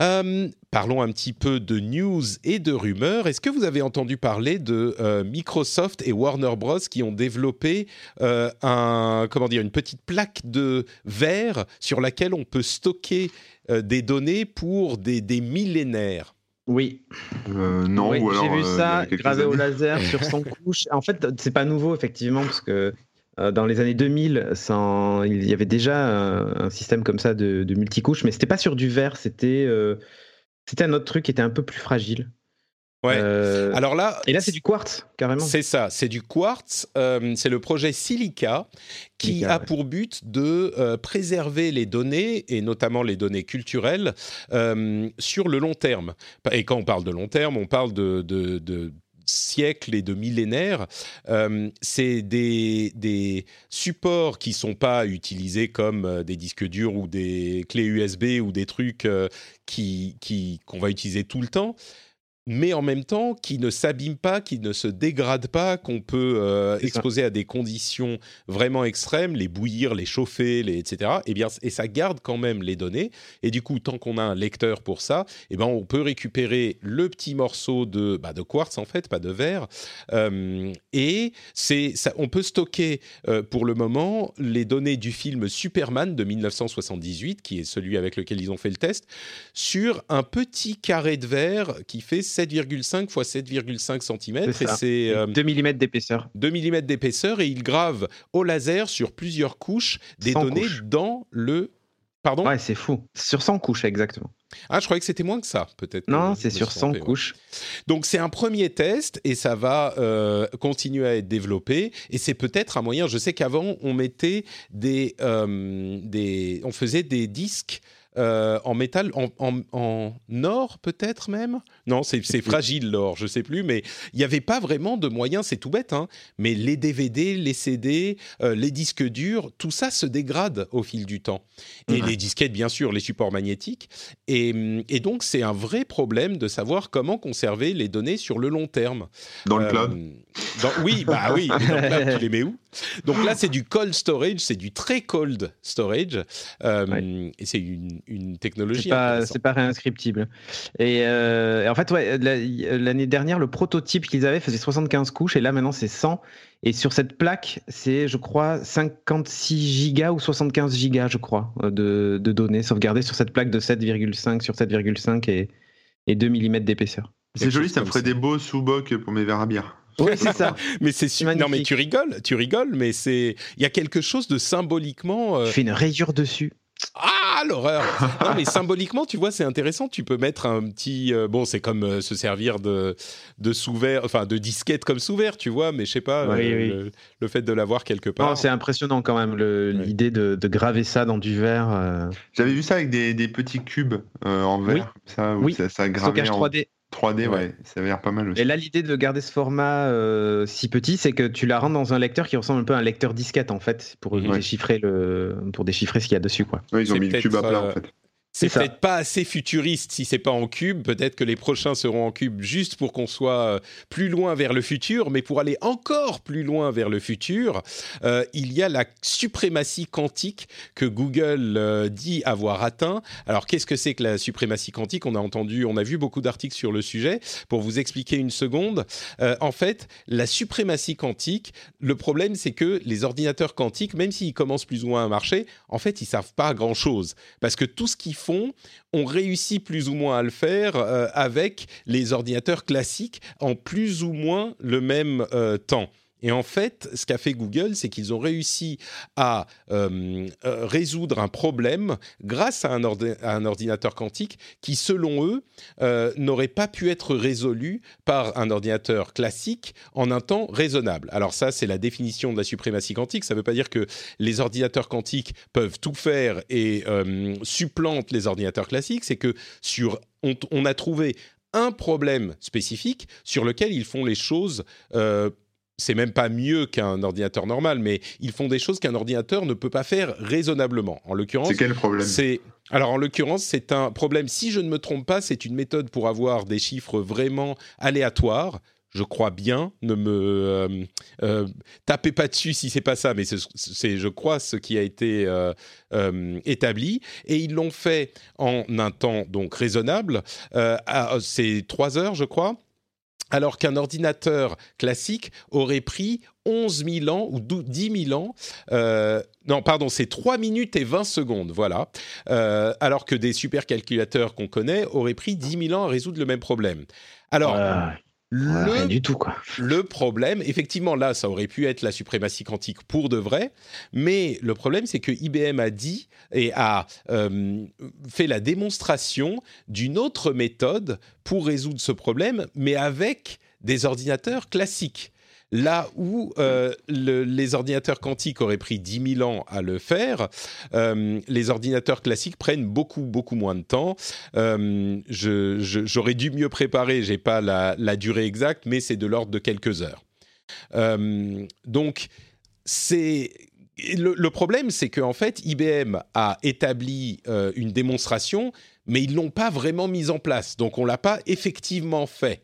Euh, parlons un petit peu de news et de rumeurs. Est-ce que vous avez entendu parler de euh, Microsoft et Warner Bros qui ont développé euh, un, comment dire, une petite plaque de verre sur laquelle on peut stocker euh, des données pour des, des millénaires? Oui. Euh, non, Oui, ou alors. J'ai vu euh, ça gravé au laser sur son couche. En fait, c'est pas nouveau, effectivement, parce que dans les années 2000, ça en- il y avait déjà un, un système comme ça de, de multicouche, mais c'était pas sur du verre, c'était euh, c'était un autre truc qui était un peu plus fragile. Ouais. Euh, Alors là, et là, c'est du quartz, carrément. C'est ça, c'est du quartz. euh, c'est le projet Silica qui Silica, a ouais. pour but de euh, préserver les données et notamment les données culturelles euh, sur le long terme. Et quand on parle de long terme, on parle de, de- de siècles et de millénaires. Euh, c'est des, des supports qui sont pas utilisés comme euh, des disques durs ou des clés USB ou des trucs euh, qui qu'on va utiliser tout le temps mais en même temps qui ne s'abîment pas, qui ne se dégradent pas, qu'on peut euh, ça. exposer à des conditions vraiment extrêmes, les bouillir, les chauffer, les, etc. Et bien, et ça garde quand même les données. Et du coup, tant qu'on a un lecteur pour ça, eh ben, on peut récupérer le petit morceau de, bah, de quartz en fait, pas de verre, euh, et c'est, ça, on peut stocker euh, pour le moment les données du film Superman de 1978, qui est celui avec lequel ils ont fait le test, sur un petit carré de verre qui fait 7,5 x 7,5 cm. C'est Et ça. c'est euh, 2 mm d'épaisseur. 2 mm d'épaisseur et ils gravent au laser sur plusieurs couches des 100 données couches. dans le. Pardon? Ouais, c'est fou. Sur 100 couches, exactement. Ah, je croyais que c'était moins que ça, peut-être. Non, je c'est sur suis 100 trompé, ouais. couches. Donc c'est un premier test et ça va euh, continuer à être développé et c'est peut-être un moyen. Je sais qu'avant on mettait des, euh, des, on faisait des disques. Euh, en métal, en, en- en or peut-être même? Non, c'est fragile l'or, je sais plus, mais il n'y avait pas vraiment de moyens, c'est tout bête, hein, mais les DVD, les CD, euh, les disques durs, tout ça se dégrade au fil du temps. Et Mhm. les disquettes, bien sûr, les supports magnétiques. Et, et donc, c'est un vrai problème de savoir comment conserver les données sur le long terme. Dans le Euh, cloud. dans- oui, bah oui, dans le cloud, tu les mets où? Donc là, c'est du cold storage, c'est du très cold storage. Euh, Et c'est une, une technologie. C'est pas, c'est pas réinscriptible. Et, euh, et en fait, ouais, la- l'année dernière, le prototype qu'ils avaient faisait 75 couches et là maintenant c'est 100. Et sur cette plaque, c'est, je crois, 56 gigas ou 75 gigas, je crois, euh, de, de données sauvegardées sur cette plaque de 7,5 sur 7,5 et, et 2 mm d'épaisseur. C'est joli, ça me ferait ça. des beaux sous-bocs pour mes verres à bière. Oui, c'est ça. Mais c'est non, mais tu rigoles, tu rigoles, mais c'est il y a quelque chose de symboliquement. euh, Tu fais une rayure dessus. Ah l'horreur Non mais symboliquement, tu vois, c'est intéressant. Tu peux mettre un petit. euh, bon, c'est comme euh, se servir de de sous-verre, enfin de disquette comme sous-verre, tu vois. Mais je sais pas, Oui, euh, oui. Le, le fait de l'avoir quelque part. C'est impressionnant quand même, l'idée de, de graver ça dans du verre. euh, J'avais vu ça avec des, des petits cubes euh, en verre, Oui. ça, où Oui. ça, ça gravait stockage en 3D. 3D, ouais. Ouais. ça avait l'air pas mal aussi. Et là, l'idée de garder ce format euh, si petit, c'est que tu la rends dans un lecteur qui ressemble un peu à un lecteur disquette en fait, pour déchiffrer le, pour déchiffrer ce qu'il y a dessus, quoi. Ouais, ils ont mis le cube à plat euh, en fait. C'est peut-être pas assez futuriste si c'est pas en cube. Peut-être que les prochains seront en cube juste pour qu'on soit euh, plus loin vers le futur. Mais pour aller encore plus loin vers le futur, euh, il y a la suprématie quantique que Google euh, dit avoir atteint. Alors qu'est-ce que c'est que la suprématie quantique? On a entendu, on a vu beaucoup d'articles sur le sujet. Pour vous expliquer une seconde, euh, en fait, la suprématie quantique, le problème c'est que les ordinateurs quantiques, même s'ils commencent plus ou moins à marcher, en fait, ils savent pas grand-chose parce que tout ce qu'ils on réussit plus ou moins à le faire euh, avec les ordinateurs classiques en plus ou moins le même euh, temps. Et en fait, ce qu'a fait Google, c'est qu'ils ont réussi à euh, euh, résoudre un problème grâce à un, ordinateur quantique qui, selon eux, euh, n'aurait pas pu être résolu par un ordinateur classique en un temps raisonnable. Alors ça, c'est la définition de la suprématie quantique. Ça ne veut pas dire que les ordinateurs quantiques peuvent tout faire et supplantent les ordinateurs classiques. C'est que sur, on, on a trouvé un problème spécifique sur lequel ils font les choses. C'est même pas mieux qu'un ordinateur normal, mais ils font des choses qu'un ordinateur ne peut pas faire raisonnablement. En l'occurrence, C'est quel problème? c'est alors en l'occurrence, c'est un problème. Si je ne me trompe pas, c'est une méthode pour avoir des chiffres vraiment aléatoires. Je crois bien. Ne me euh, euh, tapez pas dessus si c'est pas ça, mais c'est, je crois, ce qui a été euh, établi. Et ils l'ont fait en un temps donc raisonnable. C'est trois heures, je crois. Alors qu'un ordinateur classique aurait pris 11 000 ans ou 12 10 000 ans. euh, non, pardon, c'est 3 minutes et 20 secondes, voilà. Euh, alors que des supercalculateurs qu'on connaît auraient pris 10 000 ans à résoudre le même problème. Alors, le, rien du tout, quoi. le problème, effectivement, là, ça aurait pu être la suprématie quantique pour de vrai, mais le problème, c'est que IBM a dit et a euh, fait la démonstration d'une autre méthode pour résoudre ce problème, mais avec des ordinateurs classiques. Là où euh, le- les ordinateurs quantiques auraient pris 10 000 ans à le faire, euh, les ordinateurs classiques prennent beaucoup, beaucoup moins de temps. Euh, je- je- J'aurais dû mieux préparer, j'ai pas la, durée exacte, mais c'est de l'ordre de quelques heures. Donc, c'est le, problème, c'est qu'en fait, IBM a établi une démonstration, mais ils l'ont pas vraiment mise en place. Donc, on l'a pas effectivement fait.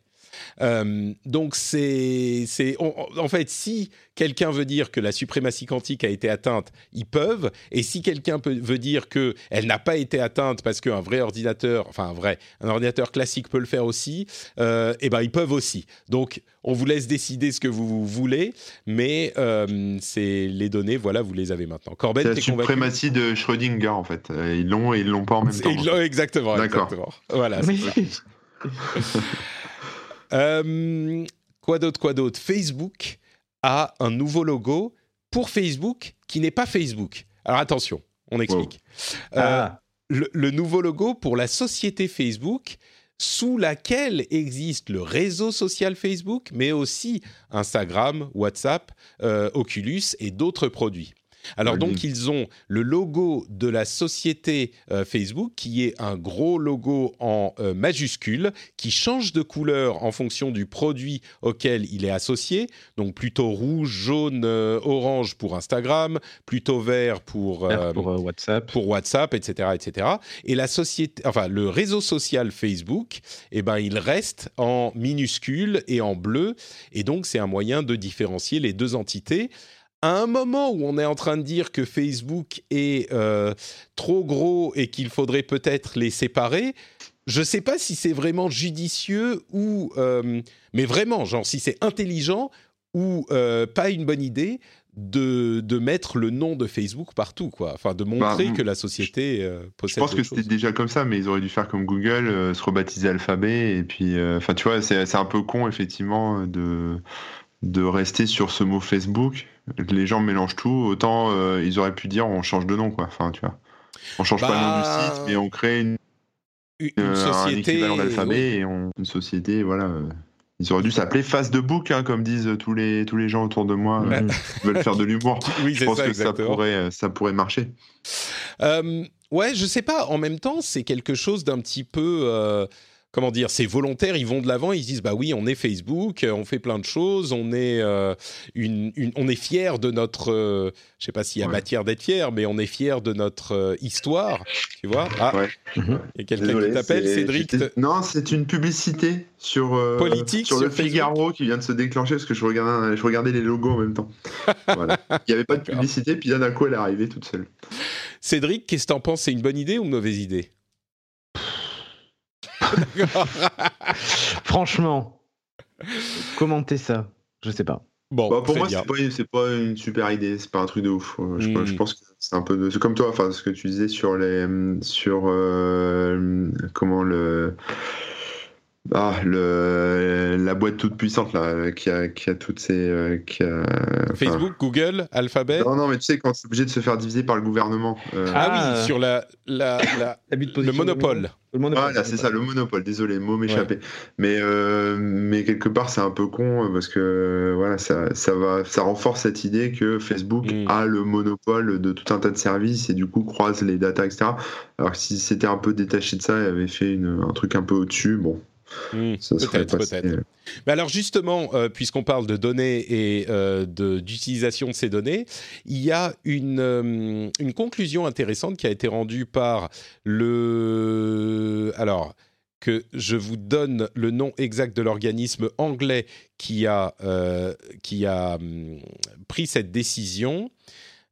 Euh, donc c'est, c'est, en fait, si quelqu'un veut dire que la suprématie quantique a été atteinte, ils peuvent. Et si quelqu'un peut- veut dire que elle n'a pas été atteinte parce qu'un vrai ordinateur, enfin un vrai, un ordinateur classique peut le faire aussi, euh, eh ben ils peuvent aussi. Donc on vous laisse décider ce que vous voulez, mais euh, c'est les données, voilà, vous les avez maintenant. Corben, C'est la suprématie de Schrödinger en fait. Ils l'ont et ils l'ont pas en même Et temps. ils l'ont- exactement, D'accord. exactement. Voilà. c'est ça. Euh, quoi d'autre, quoi d'autre? Facebook a un nouveau logo pour Facebook qui n'est pas Facebook. Alors attention, on explique. Euh, Ah, le, le nouveau logo pour la société Facebook sous laquelle existe le réseau social Facebook, mais aussi Instagram, WhatsApp, euh, Oculus et d'autres produits. Alors donc bien. ils ont le logo de la société euh, Facebook qui est un gros logo en euh, majuscule qui change de couleur en fonction du produit auquel il est associé. Donc plutôt rouge, jaune, euh, orange pour Instagram, plutôt vert pour, pour euh, WhatsApp. pour WhatsApp, etc., etc. Et la société, enfin le réseau social Facebook, eh ben il reste en minuscule et en bleu, et donc c'est un moyen de différencier les deux entités. À un moment où on est en train de dire que Facebook est euh, trop gros et qu'il faudrait peut-être les séparer, je ne sais pas si c'est vraiment judicieux ou, euh, mais vraiment, genre si c'est intelligent ou euh, pas une bonne idée de, de mettre le nom de Facebook partout, quoi. Enfin, de montrer Bah, que la société euh, Je possède pense que c'était déjà comme ça, mais ils auraient dû faire comme Google, euh, se rebaptiser Alphabet, et puis, euh, enfin, tu vois, c'est c'est un peu con effectivement de de rester sur ce mot Facebook. Les gens mélangent tout. Autant euh, ils auraient pu dire on change de nom, quoi. Enfin, tu vois. On change pas le nom Bah, du site, mais on crée une, Une, une euh, un société. équivalent d'alphabet et on, une société, voilà. euh, Ils auraient dû s'appeler Face de Book, hein, comme disent tous les, tous les gens autour de moi euh, qui veulent faire de l'humour. Oui, Je pense ça, que ça pourrait, ça pourrait marcher. Euh, ouais, je sais pas. En même temps, c'est quelque chose d'un petit peu. Comment dire C'est volontaire. Ils vont de l'avant. Ils se disent bah oui, on est Facebook, euh, on fait plein de choses, on est euh, une, une- on est fier de notre. euh, je sais pas s'il y a Ouais. matière d'être fier, mais on est fier de notre euh, histoire. Tu vois Ah, Ouais. il y a quelqu'un qui t'appelle, Cédric. Non, c'est une publicité sur, Politique sur, sur le Facebook. Figaro qui vient de se déclencher parce que je regardais, je regardais les logos en même temps. Voilà. Il n'y avait pas de publicité, puis d'un coup elle est arrivée toute seule. Cédric, qu'est-ce que t'en penses? C'est une bonne idée ou une mauvaise idée? Franchement, commenter ça, je sais pas. Bon, Bah, pour moi, c'est pas, une- pas une super idée, c'est pas un truc de ouf. Je, je pense que c'est un peu de, c'est comme toi, enfin ce que tu disais sur les, sur euh, comment le, ah le, la boîte toute puissante là, qui a, qui a toutes ces, euh, qui a, enfin- Facebook, Google, Alphabet. Non, non, mais tu sais quand c'est obligé de se faire diviser par le gouvernement. euh, Ah, Ah, oui, sur la, la, la- de le monopole. Le monopole. Voilà, c'est ça, le monopole. Désolé, le mot m'échappait. Mais, euh, mais quelque part, c'est un peu con parce que voilà, ça, ça, va, ça renforce cette idée que Facebook Mm. a le monopole de tout un tas de services et du coup croise les datas, etc. Alors que si c'était un peu détaché de ça et avait fait une, un truc un peu au-dessus, bon, Hmm, peut-être, peut-être. Mais alors justement, euh, puisqu'on parle de données et euh, d'utilisation de ces données, il y a une, euh, une conclusion intéressante qui a été rendue par le... Alors, que je vous donne le nom exact de l'organisme anglais qui a, euh, qui a hum, pris cette décision.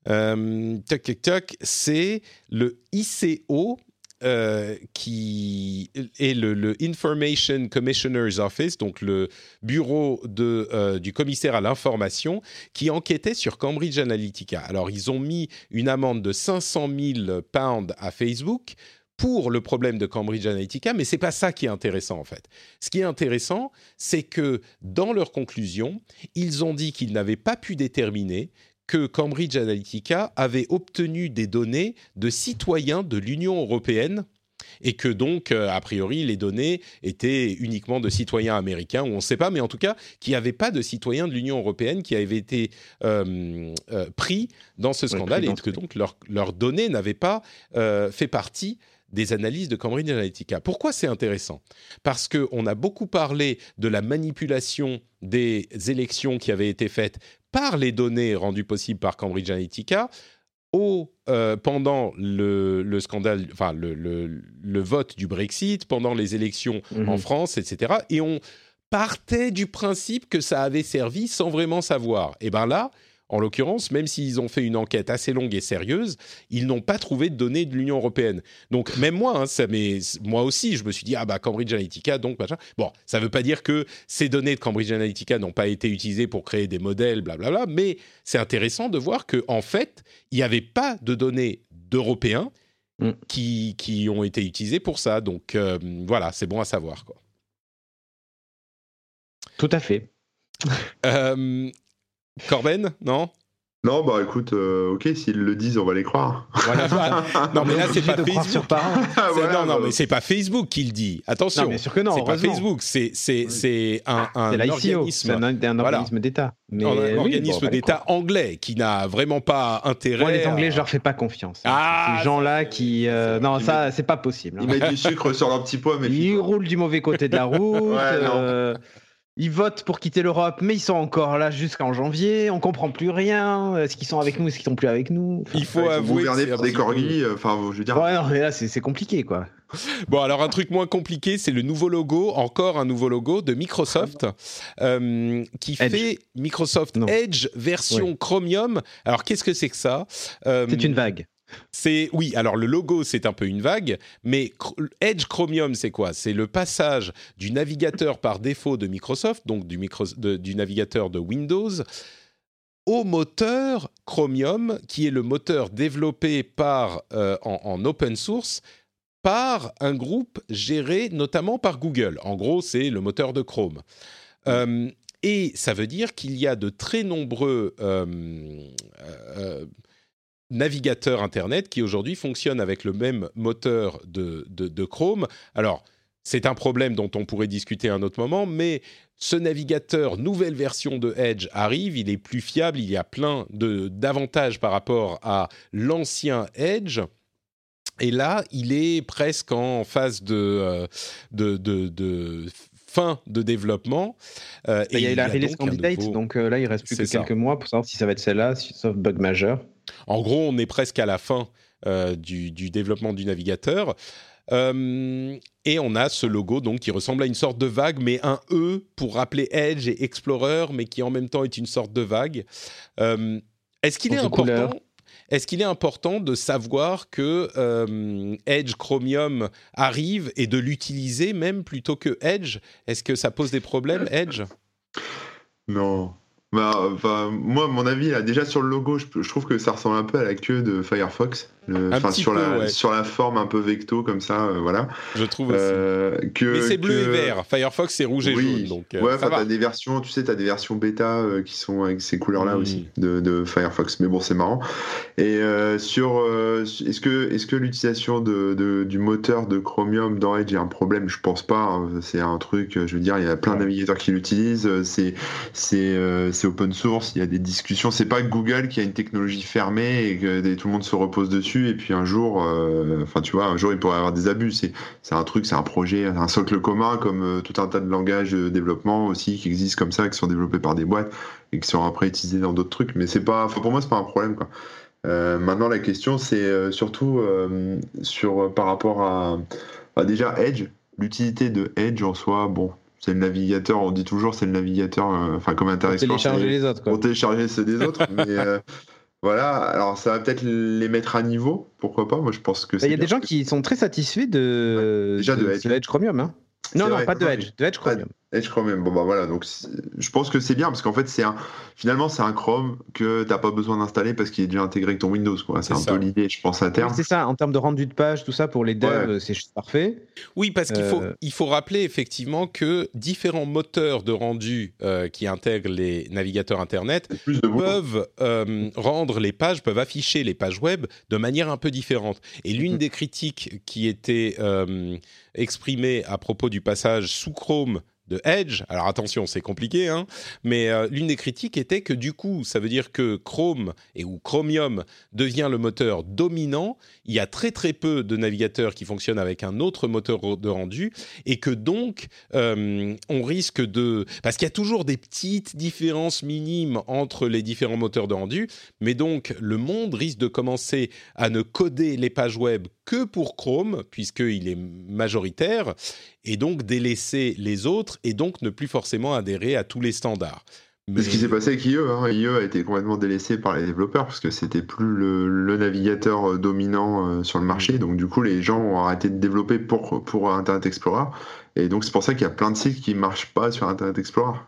Euh, toc, toc, toc, c'est le ICO, euh, qui est le, Information Commissioner's Office, donc le bureau de, euh, du commissaire à l'information, qui enquêtait sur Cambridge Analytica. Alors, ils ont mis une amende de 500 000 pounds à Facebook pour le problème de Cambridge Analytica, mais c'est pas ça qui est intéressant en fait. Ce qui est intéressant, c'est que dans leur conclusion, ils ont dit qu'ils n'avaient pas pu déterminer que Cambridge Analytica avait obtenu des données de citoyens de l'Union européenne et que donc, euh, a priori, les données étaient uniquement de citoyens américains, ou on ne sait pas, mais en tout cas, qu'il n'y avait pas de citoyens de l'Union européenne qui avaient été euh, euh, pris dans ce scandale, et que donc leurs données n'avaient pas euh, fait partie des analyses de Cambridge Analytica. Pourquoi c'est intéressant? Parce qu'on a beaucoup parlé de la manipulation des élections qui avaient été faites par les données rendues possibles par Cambridge Analytica au, euh, pendant le, le scandale, enfin le, le- le vote du Brexit, pendant les élections Mhm. en France, etc. Et on partait du principe que ça avait servi sans vraiment savoir. Et bien là, en l'occurrence, même s'ils ont fait une enquête assez longue et sérieuse, ils n'ont pas trouvé de données de l'Union européenne. Donc même moi, hein, ça moi aussi, je me suis dit ah bah Cambridge Analytica, donc machin. Bon, ça ne veut pas dire que ces données de Cambridge Analytica n'ont pas été utilisées pour créer des modèles, blablabla, mais c'est intéressant de voir que en fait, il n'y avait pas de données d'Européens Mm. qui, qui ont été utilisées pour ça. Donc euh, voilà, c'est bon à savoir quoi. Tout à fait. Euh, Corben, non? Non, bah écoute, euh, ok, s'ils le disent, on va les croire. Voilà, voilà. Non, mais là, c'est pas Facebook. Voilà, non, non, bah, mais c'est pas Facebook qui le dit. Attention, Non, bien sûr que non, c'est pas. Facebook, c'est un, c'est organisme, un, un Voilà. organisme d'État. Mais un oui, organisme d'État anglais qui n'a vraiment pas intérêt. Moi, les à- Anglais, je leur fais pas confiance. hein. Ah, Ces gens-là qui. euh, non, ça, c'est pas possible. hein. Ils mettent du sucre sur leur petit pois, mais Ils roulent du mauvais côté de la route. Ouais, non. Ils votent pour quitter l'Europe, mais ils sont encore là jusqu'en janvier. On comprend plus rien. Est-ce qu'ils sont avec nous? Est-ce qu'ils sont plus avec nous? Enfin, Il faut ils sont avouer. c'est par des corgis. euh, Enfin, je veux dire. Ouais, non, mais là, c'est compliqué, quoi. Bon, alors un truc moins compliqué, c'est le nouveau logo, encore un nouveau logo de Microsoft, euh, qui Edge. fait Microsoft Non. Edge version Chromium. Alors qu'est-ce que c'est que ça? Euh, C'est une vague. C'est oui. Alors le logo c'est un peu une vague, mais Edge Chromium c'est quoi? C'est le passage du navigateur par défaut de Microsoft, donc du, micro- de- du navigateur de Windows, au moteur Chromium, qui est le moteur développé par euh, en, en open source par un groupe géré notamment par Google. En gros, c'est le moteur de Chrome. Euh, et ça veut dire qu'il y a de très nombreux euh, euh, navigateur Internet qui aujourd'hui fonctionne avec le même moteur de, de Chrome. Alors, c'est un problème dont on pourrait discuter à un autre moment, mais ce navigateur, nouvelle version de Edge, arrive, il est plus fiable, il y a plein d'avantages par rapport à l'ancien Edge. Et là, il est presque en phase de, euh, de, de, fin de développement. Euh, et il a la release candidate, donc euh, là, il reste plus que quelques mois pour savoir si ça va être celle-là, sauf bug majeur. En gros, on est presque à la fin du, du, développement du navigateur. Euh, et on a ce logo donc qui ressemble à une sorte de vague, mais un E pour rappeler Edge et Explorer, mais qui en même temps est une sorte de vague. Euh, est-ce qu'il est important Est-ce qu'il est important de savoir que euh, Edge Chromium arrive et de l'utiliser même plutôt que Edge? Est-ce que ça pose des problèmes, Edge? Non, bah, moi, mon avis, là, déjà sur le logo, je, je, trouve que ça ressemble un peu à la queue de Firefox. Enfin, sur, la, sur la forme un peu vecto, comme ça, euh, voilà. Je trouve aussi. Euh, que, Mais c'est bleu et vert. Firefox, c'est rouge et jaune. Donc, euh, ouais, t'as des versions, tu sais, t'as des versions bêta qui sont avec ces couleurs-là hmm. aussi de, de, Firefox. Mais bon, c'est marrant. Et sur. est-ce que, est-ce que l'utilisation de, de, du moteur de Chromium dans Edge est un problème? Je pense pas. Hein. C'est un truc, je veux dire, il y a plein de navigateurs qui l'utilisent. C'est, c'est, c'est open source. Il y a des discussions. C'est pas Google qui a une technologie fermée et que tout le monde se repose dessus et puis un jour, euh, enfin tu vois, un jour il pourrait y avoir des abus. C'est un truc, c'est un projet, un socle commun comme euh, tout un tas de langages de développement aussi qui existent comme ça, qui sont développés par des boîtes et qui sont après utilisés dans d'autres trucs. Mais c'est pas, pour moi c'est pas un problème quoi. Euh, maintenant la question c'est surtout sur par rapport à, déjà Edge, l'utilité de Edge en soi, bon, c'est le navigateur, on dit toujours c'est le navigateur, enfin comme Internet Pour télécharger les autres. Pour télécharger ceux des autres, mais voilà, alors ça va peut-être les mettre à niveau, pourquoi pas Moi je pense que bah, Il y a des gens qui sont très satisfaits de, Déjà de, Edge Chromium. Hein. Non, non, pas de Edge, de Edge Chromium. Edge Chrome, bon bah voilà, donc je pense que c'est bien parce qu'en fait c'est un, finalement c'est un Chrome que t'as pas besoin d'installer parce qu'il est déjà intégré avec ton Windows quoi. C'est un peu l'idée, je pense à terme. c'est ça, en termes de rendu de page, tout ça pour les devs, c'est juste parfait. Oui, parce qu'il faut, euh. il faut rappeler effectivement que différents moteurs de rendu euh, qui intègrent les navigateurs internet peuvent euh, rendre les pages, peuvent afficher les pages web de manière un peu différente. Et l'une mm-hmm. des critiques qui était exprimée à propos du passage sous Chrome de Edge. Alors attention, c'est compliqué, hein, mais euh, l'une des critiques était que du coup, ça veut dire que Chrome et ou Chromium devient le moteur dominant. Il y a très très peu de navigateurs qui fonctionnent avec un autre moteur de rendu et que donc euh, on risque de parce qu'il y a toujours des petites différences minimes entre les différents moteurs de rendu, mais donc le monde risque de commencer à ne coder les pages web que pour Chrome puisqu'il est majoritaire et donc délaisser les autres et donc ne plus forcément adhérer à tous les standards. Ce qui s'est passé avec IE. Hein. IE a été complètement délaissé par les développeurs parce que c'était plus le, navigateur euh, dominant euh, sur le marché. Mm. Donc du coup, les gens ont arrêté de développer pour, pour Internet Explorer. Et donc c'est pour ça qu'il y a plein de sites qui marchent pas sur Internet Explorer.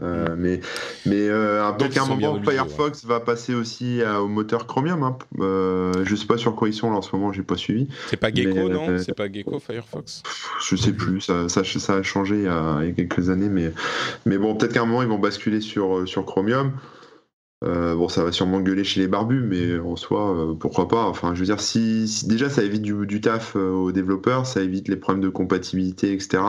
Euh, mais mais euh, un un moment, Firefox va passer aussi au moteur Chromium. Hein. Euh, je sais pas sur quoi ils sont là en ce moment, j'ai pas suivi. C'est pas Gecko, non? C'est pas Gecko Firefox? Je sais plus, ça, ça, ça a changé il y, a, il y, a, quelques années, mais mais bon, peut-être qu'à un moment ils vont basculer sur sur Chromium. Euh, bon, ça va sûrement gueuler chez les barbus, mais en soi, euh, pourquoi pas. Enfin, je veux dire, si, déjà ça évite du, du taf euh, aux développeurs, ça évite les problèmes de compatibilité, etc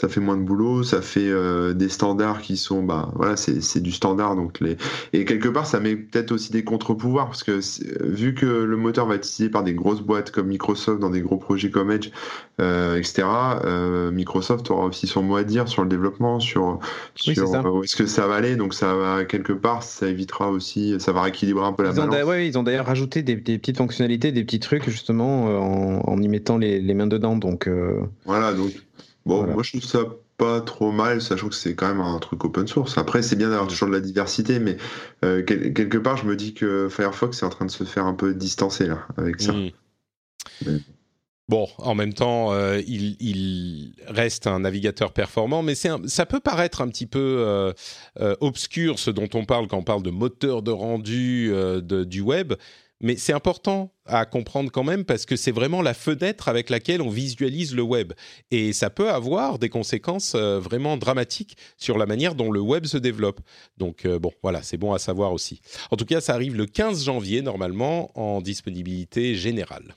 ça fait moins de boulot, ça fait euh, des standards qui sont, bah voilà, c'est du standard. Donc les... Et quelque part, ça met peut-être aussi des contre-pouvoirs, parce que vu que le moteur va être utilisé par des grosses boîtes comme Microsoft dans des gros projets comme Edge, euh, etc., euh, Microsoft aura aussi son mot à dire sur le développement, sur, sur où est-ce que ça va aller. Donc ça va, quelque part, ça évitera aussi, ça va rééquilibrer un peu la ils balance. Ont ils ont d'ailleurs rajouté des, petites fonctionnalités, des petits trucs, justement, en, en y mettant les, les mains dedans. Donc, Voilà, donc Bon, moi je trouve ça pas trop mal, sachant que c'est quand même un truc open source. Après, c'est bien d'avoir toujours de la diversité, mais euh, quelque part, je me dis que Firefox est en train de se faire un peu distancer là avec ça. Hmm. Bon, en même temps, euh, il, reste un navigateur performant, mais ça peut paraître un petit peu euh, obscur ce dont on parle quand on parle de moteur de rendu du web. Mais c'est important à comprendre quand même parce que c'est vraiment la fenêtre avec laquelle on visualise le web. Et ça peut avoir des conséquences euh, vraiment dramatiques sur la manière dont le web se développe. Donc euh, bon, voilà, c'est bon à savoir aussi. En tout cas, ça arrive le 15 janvier normalement en disponibilité générale.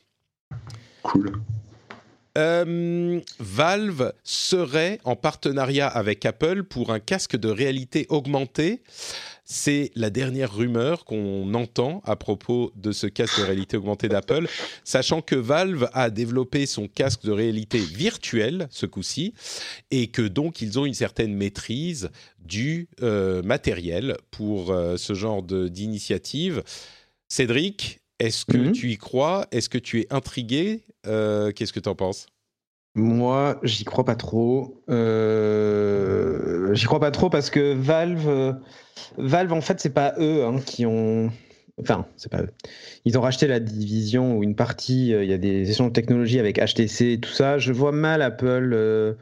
Cool. Euh, Valve serait en partenariat avec Apple pour un casque de réalité augmentée. C'est la dernière rumeur qu'on entend à propos de ce casque de réalité augmentée d'Apple, sachant que Valve a développé son casque de réalité virtuelle ce coup-ci, et que donc ils ont une certaine maîtrise du euh, matériel pour euh, ce genre d'initiative. Cédric, est-ce que Mhm. tu y crois? Est-ce que tu es intrigué? Euh, Qu'est-ce que tu en penses? Moi, j'y crois pas trop. Euh, J'y crois pas trop parce que Valve, euh, Valve en fait, c'est pas eux hein, qui ont. Enfin, c'est pas eux. Ils ont racheté la division ou une partie. Il y a des échanges de technologies avec HTC et tout ça. Je vois mal Apple euh,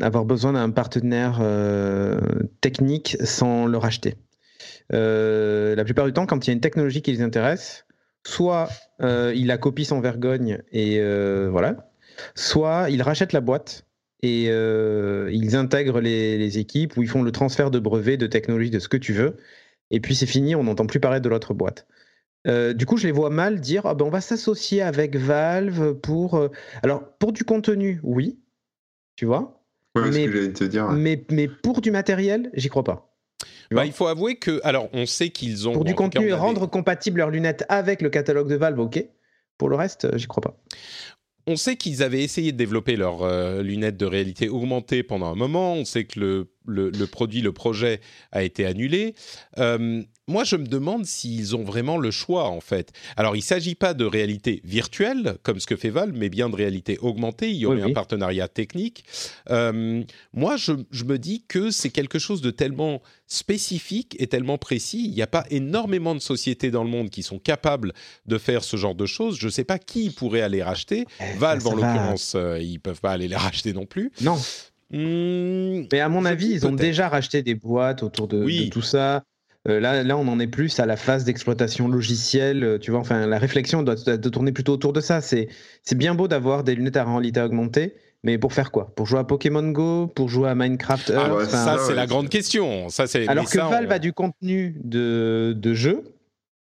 avoir besoin d'un partenaire euh, technique sans le racheter. Euh, la plupart du temps, quand il y a une technologie qui les intéresse, soit euh, ils la copient sans vergogne et euh, voilà, soit ils rachètent la boîte et euh, ils intègrent les, les équipes ou ils font le transfert de brevets, de technologie, de ce que tu veux. Et puis c'est fini, on n'entend plus parler de l'autre boîte. Euh, du coup, je les vois mal dire ah ben, on va s'associer avec Valve pour. euh, Alors, pour du contenu, oui, tu vois, Ouais, ce que te dire. mais, mais pour du matériel, j'y crois pas. Bah, il faut avouer que, alors, on sait qu'ils ont Pour du cas, contenu et on avait- rendre compatible leurs lunettes avec le catalogue de Valve, ok. Pour le reste, euh, j'y crois pas. On sait qu'ils avaient essayé de développer leurs euh, lunettes de réalité augmentée pendant un moment. On sait que le, le- le produit, le projet a été annulé. Euh, moi, je me demande s'ils ont vraiment le choix, en fait. Alors, il ne s'agit pas de réalité virtuelle, comme ce que fait Valve, mais bien de réalité augmentée. Il y aurait Oui, un partenariat technique. Euh, moi, je, je me dis que c'est quelque chose de tellement spécifique et tellement précis. Il n'y a pas énormément de sociétés dans le monde qui sont capables de faire ce genre de choses. Je ne sais pas qui pourrait aller racheter. Valve, ça en l'occurrence, euh, ils peuvent pas aller les racheter non plus. Non, Hmm, mais à mon avis, ils ont déjà racheté des boîtes autour de, Oui. de tout ça. Euh, là, là, on en est plus à la phase d'exploitation logicielle. euh, Tu vois, enfin, la réflexion doit, doit tourner plutôt autour de ça. C'est, c'est bien beau d'avoir des lunettes à réalité augmentée, mais pour faire quoi? Pour jouer à Pokémon Go? Pour jouer à Minecraft ah, ouais, Enfin, ça, ouais, c'est la grande question. Ça, c'est. Alors mais que ça, Valve on- a du contenu de, de jeu,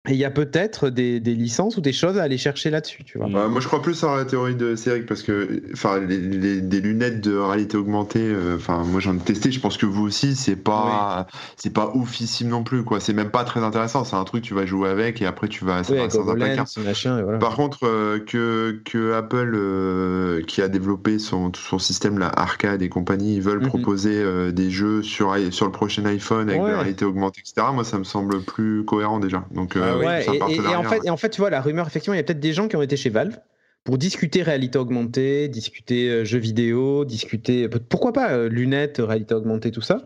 et il y a peut-être des, des licences ou des choses à aller chercher là-dessus, tu vois. Ouais, moi, je crois plus à la théorie de Cédric parce que, enfin, des lunettes de réalité augmentée, euh, enfin, moi j'en ai testé. Je pense que vous aussi, c'est pas, c'est pas oufissime non plus, quoi. C'est même pas très intéressant. C'est un truc tu vas jouer avec et après tu vas, ça Oui, avec placard. HoloLens, machin, voilà. Par contre, euh, que, que Apple, euh, qui a développé son, son système là, arcade et compagnie, ils veulent Mhm. proposer des jeux sur, sur le prochain iPhone avec Ouais. de la réalité augmentée, etc. Moi, ça me semble plus cohérent déjà. Donc, euh, oui, Ouais, et- et, et partenariat, en fait, ouais. et en fait, tu vois, la rumeur, effectivement, il y a peut-être des gens qui ont été chez Valve pour discuter réalité augmentée, discuter euh, jeux vidéo, discuter, pourquoi pas, euh, lunettes, réalité augmentée, tout ça.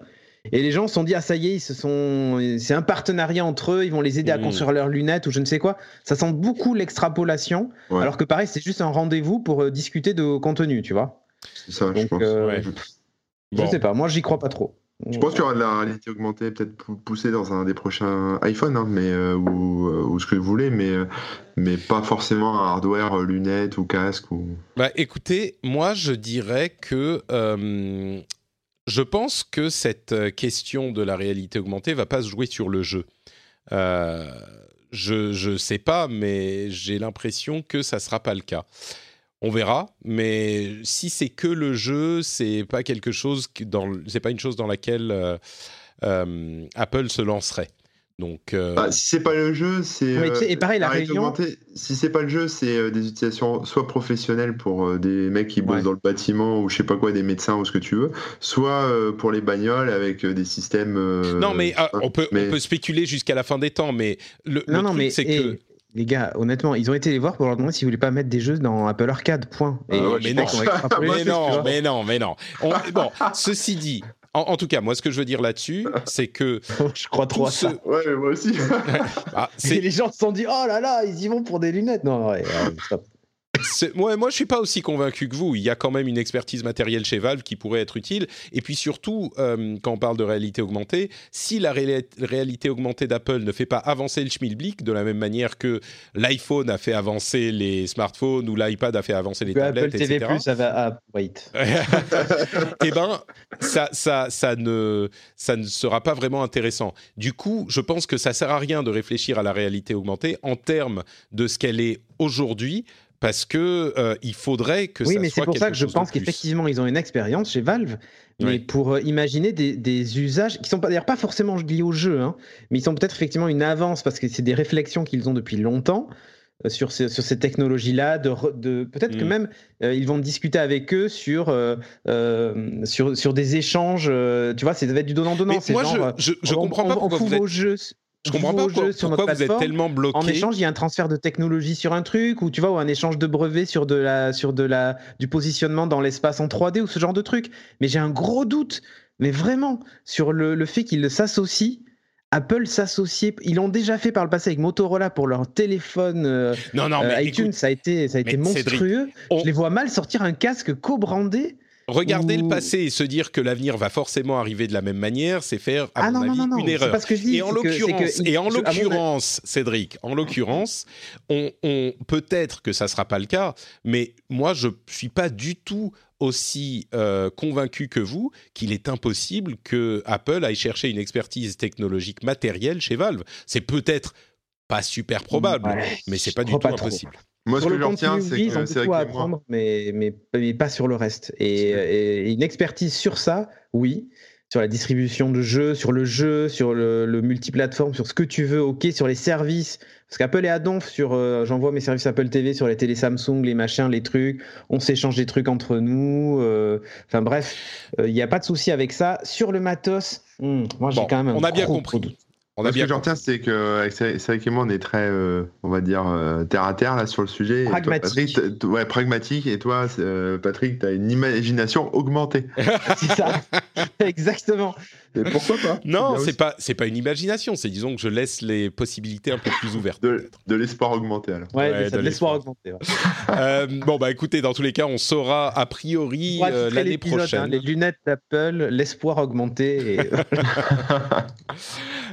Et les gens se sont dit, ah ça y est, ils se sont... c'est un partenariat entre eux, ils vont les aider à Mhm. construire leurs lunettes ou je ne sais quoi. Ça sent beaucoup l'extrapolation, Ouais. alors que pareil, c'est juste un rendez-vous pour euh, discuter de contenu, tu vois. C'est ça, je Donc, pense. euh, Ouais. je Bon. sais pas, moi j'y crois pas trop. Je pense qu'il y aura de la réalité augmentée peut-être pou- poussée dans un des prochains iPhone, hein, mais euh, ou, euh, ou ce que vous voulez, mais euh, mais pas forcément un hardware lunettes ou casque ou. Bah, écoutez, moi, je dirais que euh, je pense que cette question de la réalité augmentée va pas se jouer sur le jeu. Euh, je je sais pas, mais j'ai l'impression que ça sera pas le cas. On verra, mais si c'est que le jeu, c'est pas quelque chose c'est pas une chose dans laquelle euh, euh, Apple se lancerait. Donc, euh, Bah, si c'est pas le jeu, c'est. Sais, euh, et pareil, la réunion- Si c'est pas le jeu, c'est euh, des utilisations soit professionnelles pour euh, des mecs qui bossent Ouais. dans le bâtiment ou je sais pas quoi, des médecins ou ce que tu veux, soit euh, pour les bagnoles avec euh, des systèmes. euh, non, mais ah, on peut mais- on peut spéculer jusqu'à la fin des temps, mais le, le Non, non, truc, mais c'est que les gars, honnêtement, ils ont été les voir pour leur demander s'ils voulaient pas mettre des jeux dans Apple Arcade, point. Ah mais non. mais non, mais non, mais non. On- bon, ceci dit, en, en tout cas, moi, ce que je veux dire là-dessus, c'est que je crois trop à ce, ça. Ouais, mais moi aussi. Ah, Et les gens se sont dit, oh là là, ils y vont pour des lunettes. Non, ouais, ouais, stop. Ouais, moi, je suis pas aussi convaincu que vous. Il y a quand même une expertise matérielle chez Valve qui pourrait être utile. Et puis surtout, euh, quand on parle de réalité augmentée, si la réa- réalité augmentée d'Apple ne fait pas avancer le schmilblick de la même manière que l'iPhone a fait avancer les smartphones ou l'iPad a fait avancer les Que Apple tablettes, TV+, etc. ça va... Ah, wait. eh ben, ça, ça, ça, ne, ça ne sera pas vraiment intéressant. Du coup, je pense que ça sert à rien de réfléchir à la réalité augmentée en termes de ce qu'elle est aujourd'hui, parce que euh, il faudrait que oui, ça mais c'est pour ça que je pense qu'effectivement, ils ont une expérience chez Valve, mais Oui. pour euh, imaginer des, des usages qui sont pas- d'ailleurs pas forcément liés au jeu, hein, mais ils sont peut-être effectivement une avance parce que c'est des réflexions qu'ils ont depuis longtemps euh, sur, ces, sur ces technologies-là. De, re- de, peut-être que Mm. même euh, ils vont discuter avec eux sur, sur, sur des échanges. tu vois, ça va être du donnant-donnant. Mais c'est moi, genre, je, je, je on- comprends on- pas on pourquoi fout vous êtes. vos jeux. Je comprends pas pourquoi, sur pourquoi vous êtes tellement bloqué. En échange, il y a un transfert de technologie sur un truc, ou tu vois, ou un échange de brevets sur de la, sur de la, du positionnement dans l'espace en 3D ou ce genre de truc. Mais j'ai un gros doute, mais vraiment, sur le, le fait qu'ils s'associent. Apple s'associer, ils l'ont déjà fait par le passé avec Motorola pour leur téléphone euh, Non, non, euh, mais iTunes, écoute, ça a été, ça a été monstrueux. on- Je les vois mal sortir un casque co-brandé. Regarder le passé et se dire que l'avenir va forcément arriver de la même manière, c'est faire, à Ah mon non, non, avis, non, non, une erreur. pas ce que je dis. Et en l'occurrence, et en Cédric, en l'occurrence, on, on- peut-être que ça sera pas le cas, mais moi je suis pas du tout aussi euh, convaincu que vous qu'il est impossible que Apple aille chercher une expertise technologique matérielle chez Valve. C'est peut-être pas super probable, Ouais, mais c'est pas du tout pas trop. Moi, ce Sur que le j'en retiens, contenu, c'est que c'est à que apprendre, mais, mais, mais pas sur le reste. Et, et une expertise sur ça, oui. Sur la distribution de jeux, sur le jeu, sur le, le multiplateforme, sur ce que tu veux, ok, sur les services. Parce qu'Apple est à donf sur. euh, J'envoie mes services Apple TV sur les télé Samsung, les machins, les trucs. On s'échange des trucs entre nous. euh, Enfin bref, il n'y a pas de souci avec ça. Sur le matos, hmm, moi j'ai Bon, quand même un on a bien gros, compris. On a ce bien que j'en retiens, c'est que Cédric et moi, on est très, euh, on va dire, euh, terre à terre là sur le sujet. Et toi, Pragmatique. Patrick, ouais, pragmatique. Et toi, euh, Patrick, tu as une imagination augmentée. C'est ça. Exactement. Et pourquoi pas Non, c'est aussi. pas c'est pas une imagination, c'est disons que je laisse les possibilités un peu plus ouvertes. de, l'espoir augmenté alors. Ouais, de l'espoir augmenté. ouais. Euh, bon bah écoutez, dans tous les cas, on saura a priori euh, l'année l'épisode, prochaine. hein, les lunettes d'Apple, l'espoir augmenté. Et...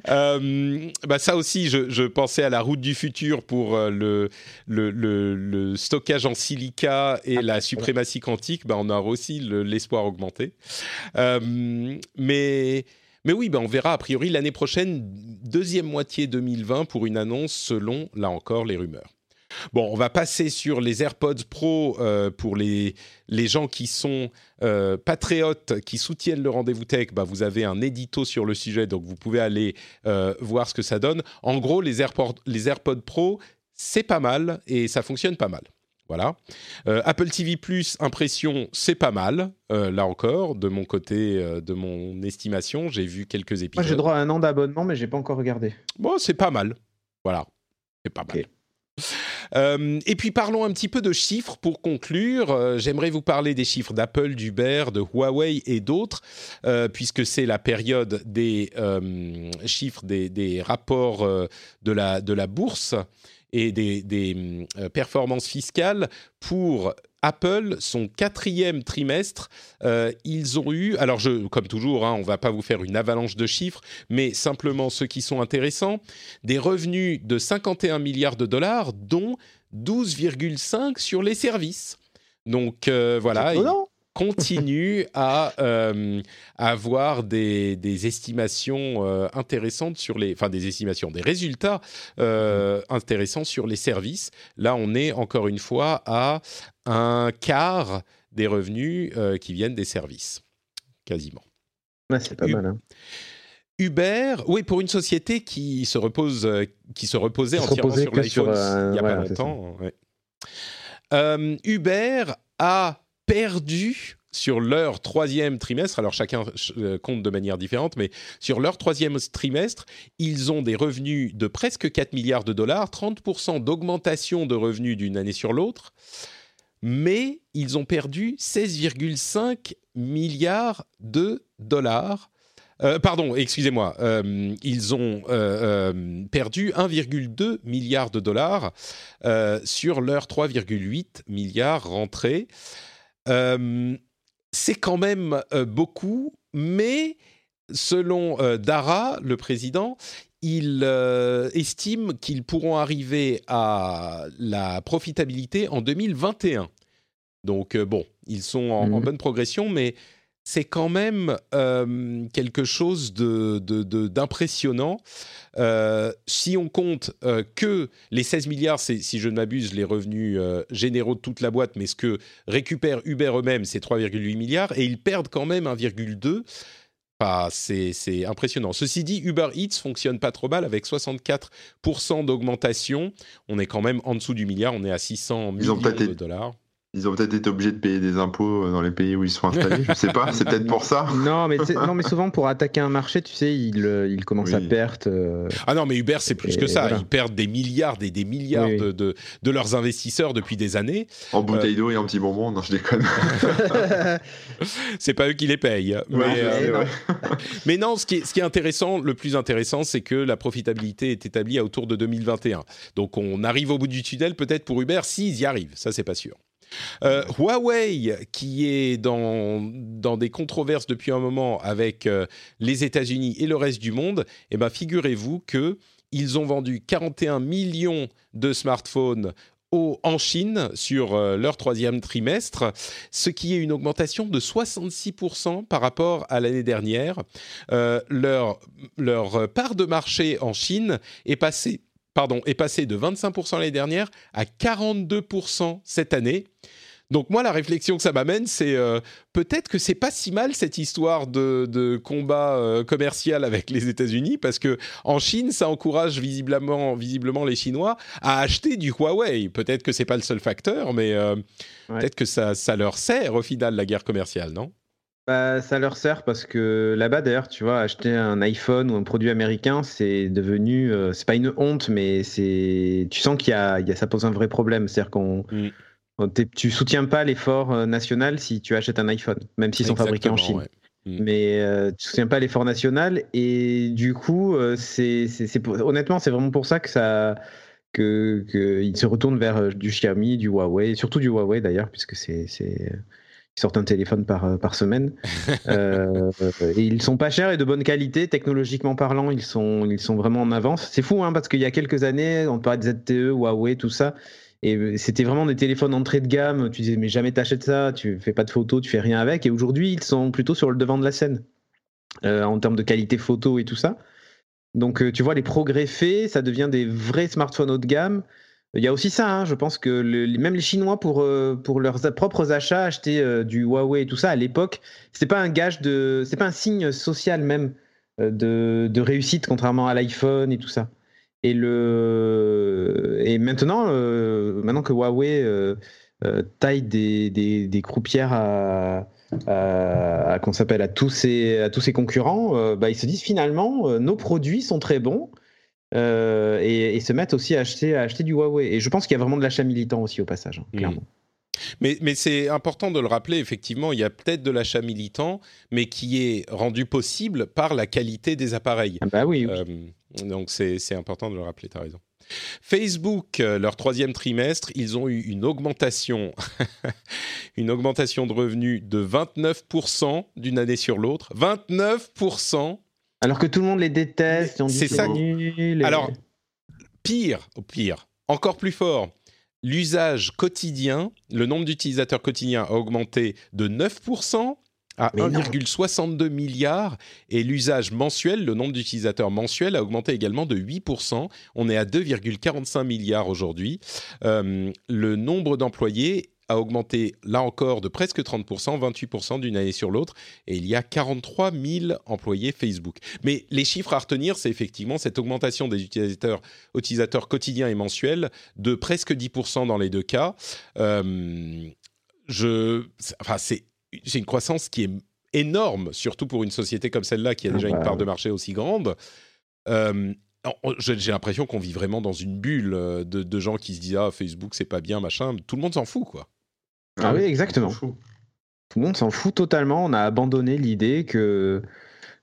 Euh, bah ça aussi, je, je pensais à la route du futur pour le, le, le, le stockage en silica et la suprématie quantique. Bah on aura aussi le- l'espoir augmenté. Euh, mais mais oui, bah on verra a priori l'année prochaine, deuxième moitié 2020 pour une annonce selon là encore les rumeurs. Bon, on va passer sur les AirPods Pro euh, pour les, gens qui sont euh, patriotes, qui soutiennent le rendez-vous tech. Bah, vous avez un édito sur le sujet, donc vous pouvez aller euh, voir ce que ça donne. En gros, les les AirPods Pro, c'est pas mal et ça fonctionne pas mal. Voilà. Euh, Apple TV Plus, impression, c'est pas mal. Euh, là encore, de mon côté, euh, de mon estimation, j'ai vu quelques Moi, épisodes. j'ai droit à un an d'abonnement, mais j'ai pas encore regardé. Bon, c'est pas mal. Voilà, c'est pas mal. Et puis parlons un petit peu de chiffres pour conclure. J'aimerais vous parler des chiffres d'Apple, d'Uber, de Huawei et d'autres, puisque c'est la période des chiffres, des, des rapports de, la, de la bourse et des, des, euh, performances fiscales pour Apple, son quatrième trimestre, euh, ils ont eu, alors comme toujours, hein, on va pas vous faire une avalanche de chiffres, mais simplement ceux qui sont intéressants, des revenus de 51 milliards de dollars, dont 12,5 sur les services. Donc euh, voilà, Non continuent à euh, avoir des, des estimations euh, intéressantes sur les, enfin des estimations, des résultats euh, intéressants sur les services. Là, on est encore une fois à un quart des revenus euh, qui viennent des services, quasiment. Ouais, c'est pas U- mal. hein. Uber, oui, pour une société qui se repose, euh, qui se reposait Qui se entièrement reposait sur l'iPhone euh, il n'y a ouais, pas longtemps. ouais. Euh, Uber a perdu sur leur troisième trimestre, alors chacun euh, compte de manière différente, mais sur leur troisième trimestre, ils ont des revenus de presque 4 milliards de dollars, 30% d'augmentation de revenus d'une année sur l'autre, mais ils ont perdu 16,5 milliards de dollars Euh, pardon, excusez-moi. Euh, ils ont perdu 1,2 milliard de dollars sur leurs 3,8 milliards rentrés. Euh, c'est quand même euh, beaucoup, mais selon euh, Dara, le président, il estime qu'ils pourront arriver à la profitabilité en 2021. Donc bon, ils sont en, en Mhm. bonne progression, mais c'est quand même euh, quelque chose de- de- de- d'impressionnant. Euh, si on compte euh, que les 16 milliards, c'est, si je ne m'abuse, les revenus généraux de toute la boîte, mais ce que récupère Uber eux-mêmes, c'est 3,8 milliards, et ils perdent quand même 1,2. Enfin, c'est, c'est impressionnant. Ceci dit, Uber Eats fonctionne pas trop mal avec 64% d'augmentation. On est quand même en dessous du milliard, on est à 600 Ils ont millions de dollars. Ils ont peut-être été obligés de payer des impôts dans les pays où ils sont installés. Je sais pas, c'est peut-être pour ça. Non, mais, non, mais souvent pour attaquer un marché, tu sais, ils euh, ils commencent à perdre. euh, Ah non, mais Uber, c'est plus Et que ça. voilà. Ils perdent des milliards et des milliards Oui, oui. De, de, de leurs investisseurs depuis des années. En bouteille d'eau et en petit bonbon, non, je déconne. C'est pas eux qui les payent. Mais, Ouais, euh, c'est vrai. mais non, ce qui, est, ce qui est intéressant, le plus intéressant, c'est que la profitabilité est établie à autour de 2021. Donc on arrive au bout du tunnel, peut-être pour Uber, s'ils y arrivent. Ça, c'est pas sûr. Euh, Huawei, qui est dans, des controverses depuis un moment avec euh, les États-Unis et le reste du monde, eh ben, figurez-vous que ils ont vendu 41 millions de smartphones en Chine sur euh, leur troisième trimestre, ce qui est une augmentation de 66% par rapport à l'année dernière. Leur part de marché en Chine est passée, pardon, est passée de 25% l'année dernière à 42% cette année. Donc moi, la réflexion que ça m'amène, c'est euh, peut-être que c'est pas si mal cette histoire de, de combat euh, commercial avec les États-Unis, parce que en Chine, ça encourage visiblement, visiblement les Chinois à acheter du Huawei. Peut-être que c'est pas le seul facteur, mais euh, Ouais. peut-être que ça, ça leur sert au final la guerre commerciale, non? Bah, ça leur sert parce que là-bas, d'ailleurs, tu vois, acheter un iPhone ou un produit américain, c'est devenu, euh, c'est pas une honte, mais c'est, tu sens qu'il y a, il y a, ça pose un vrai problème. C'est-à-dire qu'on, Mm. on tu soutiens pas l'effort euh, national si tu achètes un iPhone, même s'ils sont fabriqués en Chine. Ouais. Mm. Mais euh, tu soutiens pas l'effort national et du coup, euh, c'est, c'est, c'est pour- honnêtement, c'est vraiment pour ça que ça, que, que ils se retournent vers du Xiaomi, du Huawei, surtout du Huawei d'ailleurs, puisque c'est, c'est, ils sortent un téléphone par, euh, par semaine. Euh, et ils sont pas chers et de bonne qualité, technologiquement parlant, ils sont, ils sont vraiment en avance. C'est fou, hein, parce qu'il y a quelques années, on parlait de ZTE, Huawei, tout ça. Et euh, c'était vraiment des téléphones entrée de gamme. Tu disais, mais jamais t'achètes ça, tu fais pas de photos, tu fais rien avec. Et aujourd'hui, ils sont plutôt sur le devant de la scène euh, en termes de qualité photo et tout ça. Donc, tu vois, les progrès faits, ça devient des vrais smartphones haut de gamme. Il y a aussi ça, hein, je pense que même les Chinois, pour, euh, pour leurs propres achats, acheter euh, du Huawei et tout ça, à l'époque, c'est pas un gage de. C'est pas un signe social même euh, de, de réussite, contrairement à l'iPhone et tout ça. Et, le, et maintenant, maintenant que Huawei taille des, des, des croupières à, à, qu'on s'appelle à tous ses, à tous ses concurrents, bah, ils se disent finalement, nos produits sont très bons. Euh, et, et se mettent aussi à acheter, à acheter du Huawei. Et je pense qu'il y a vraiment de l'achat militant aussi au passage, hein, Mm. clairement. Mais, mais c'est important de le rappeler, effectivement, il y a peut-être de l'achat militant, mais qui est rendu possible par la qualité des appareils. Ah bah oui, oui. Euh, donc c'est c'est important de le rappeler, tu as raison. Facebook, euh, leur troisième trimestre, ils ont eu une augmentation, une augmentation de revenus de 29% d'une année sur l'autre. 29% Alors que tout le monde les déteste, on dit c'est ça- nul, et- Alors, pire, au pire, encore plus fort, l'usage quotidien, le nombre d'utilisateurs quotidiens a augmenté de 9% à Mais non. 1,62 milliard et l'usage mensuel, le nombre d'utilisateurs mensuels a augmenté également de 8%. On est à 2,45 milliards aujourd'hui. Euh, le nombre d'employés a augmenté là encore de presque 30%, 28% d'une année sur l'autre, et il y a 43 000 employés Facebook. Mais les chiffres à retenir, c'est effectivement cette augmentation des utilisateurs, utilisateurs quotidiens et mensuels de presque 10% dans les deux cas. Euh, je, enfin, c'est, une croissance qui est énorme, surtout pour une société comme celle-là qui a déjà Ah une bah part de marché aussi grande. Euh, j'ai l'impression qu'on vit vraiment dans une bulle euh, de, de gens qui se disent ah Facebook c'est pas bien machin. Tout le monde s'en fout quoi. Ah oui, exactement. Tout le monde s'en fout totalement. On a abandonné l'idée que,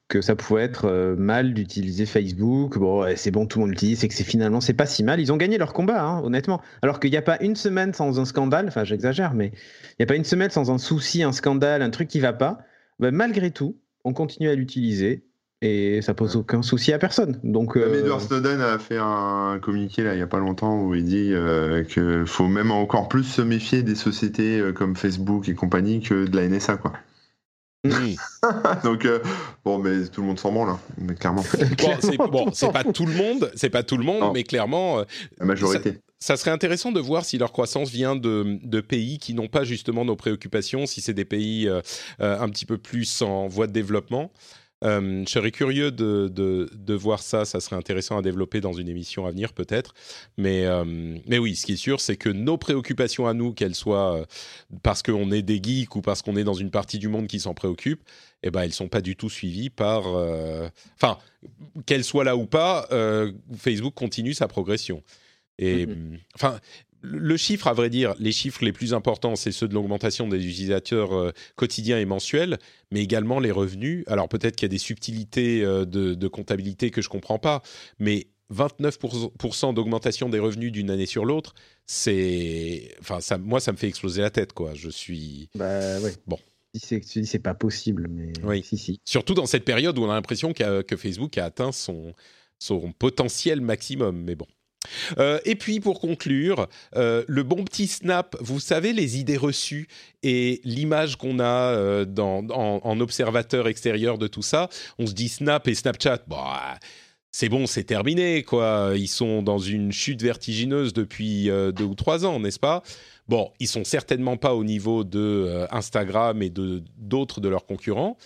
que ça pouvait être euh, mal d'utiliser Facebook. Bon, c'est bon, tout le monde l'utilise, c'est que c'est finalement c'est pas si mal. Ils ont gagné leur combat, hein, honnêtement. Alors qu'il n'y a pas une semaine sans un scandale, enfin j'exagère, mais il n'y a pas une semaine sans un souci, un scandale, un truc qui va pas. Ben, malgré tout, on continue à l'utiliser et ça pose aucun souci à personne. Donc, euh, Edward Snowden a fait un communiqué là il y a pas longtemps où il dit euh, qu'il faut même encore plus se méfier des sociétés euh, comme Facebook et compagnie que de la NSA quoi. Donc euh, bon mais tout le monde s'en branle hein, mais clairement Bon, c'est bon, pas tout le monde, c'est pas tout le monde, Non. mais clairement, euh, la majorité. ça serait intéressant de voir si leur croissance vient de, de pays qui n'ont pas justement nos préoccupations, si c'est des pays euh, un petit peu plus en voie de développement. Euh, je serais curieux de, de, de voir ça, ça serait intéressant à développer dans une émission à venir peut-être. Mais, euh, mais oui, ce qui est sûr, c'est que nos préoccupations à nous, qu'elles soient euh, parce qu'on est des geeks ou parce qu'on est dans une partie du monde qui s'en préoccupe, eh ben, elles sont pas du tout suivies par... euh, Enfin, qu'elles soient là ou pas, Facebook continue sa progression. Et Mhm. enfin, le chiffre, à vrai dire, les chiffres les plus importants, c'est ceux de l'augmentation des utilisateurs euh, quotidiens et mensuels, mais également les revenus. Alors peut-être qu'il y a des subtilités euh, de, de comptabilité que je comprends pas, mais 29% d'augmentation des revenus d'une année sur l'autre, c'est, enfin, ça, moi, ça me fait exploser la tête, quoi. Je suis bah, ouais. Bon. Tu dis c'est pas possible, mais Oui. si, si. surtout dans cette période où on a l'impression que Facebook a atteint son, son potentiel maximum. Mais bon. Euh, et puis pour conclure, euh, le bon petit snap, vous savez les idées reçues et l'image qu'on a euh, dans, en, en observateur extérieur de tout ça, on se dit Snap et Snapchat, bah, c'est bon, c'est terminé quoi. Ils sont dans une chute vertigineuse depuis deux ou trois ans, n'est-ce pas? Bon, ils sont certainement pas au niveau de euh, Instagram et d'autres de leurs concurrents,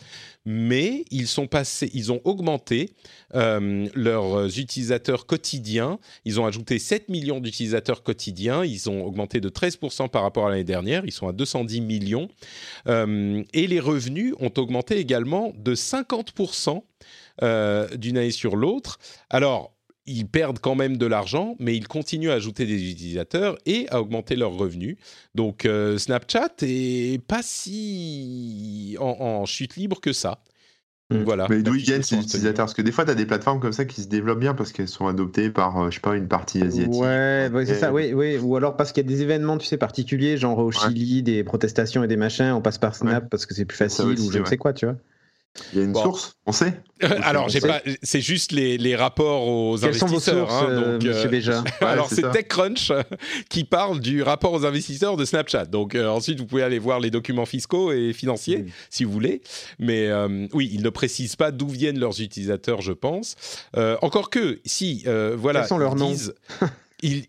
mais ils sont passés, ils ont augmenté euh, leurs utilisateurs quotidiens. Ils ont ajouté 7 millions d'utilisateurs quotidiens. Ils ont augmenté de 13% par rapport à l'année dernière. Ils sont à 210 millions. Euh, et les revenus ont augmenté également de 50% euh, d'une année sur l'autre. Alors, ils perdent quand même de l'argent, mais ils continuent à ajouter des utilisateurs et à augmenter leurs revenus. Donc euh, Snapchat est pas si en, en chute libre que ça. Mm. Voilà. Mais d'où ils gagnent ces utilisateurs? Parce que des fois, tu as des plateformes comme ça qui se développent bien parce qu'elles sont adoptées par, euh, je sais pas, une partie asiatique. Ouais, ouais, c'est Et- ça, oui, oui. Ou alors parce qu'il y a des événements, tu sais, particuliers, genre au Chili, des protestations et des machins, on passe par Snap parce que c'est plus facile aussi, ou je ne ouais. sais quoi, tu vois. Il y a une Bon. source, on sait Alors, j'ai sait. pas, c'est juste les, les rapports aux Quelles sont vos investisseurs. sources, hein, euh, donc, monsieur euh, Béja Alors, c'est. TechCrunch euh, qui parle du rapport aux investisseurs de Snapchat. Donc, euh, ensuite, vous pouvez aller voir les documents fiscaux et financiers, si vous voulez. Mais euh, oui, ils ne précisent pas d'où viennent leurs utilisateurs, je pense. Euh, encore que, si, euh, voilà. Quels sont leurs ils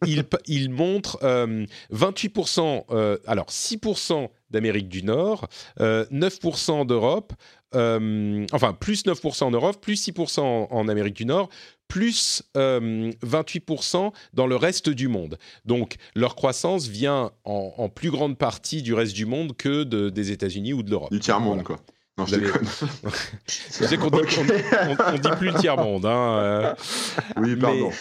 noms montrent euh, 28%, euh, alors 6% d'Amérique du Nord, euh, 9% d'Europe, euh, enfin plus 9% en Europe, plus 6% en, en Amérique du Nord, plus euh, 28% dans le reste du monde. Donc leur croissance vient en, en plus grande partie du reste du monde que de- des États-Unis ou de l'Europe. Du tiers-monde, Voilà. quoi. Non, je déconne. Je sais qu'on dit, on- on- on dit plus le tiers-monde. Hein, euh. Oui, pardon. Mais,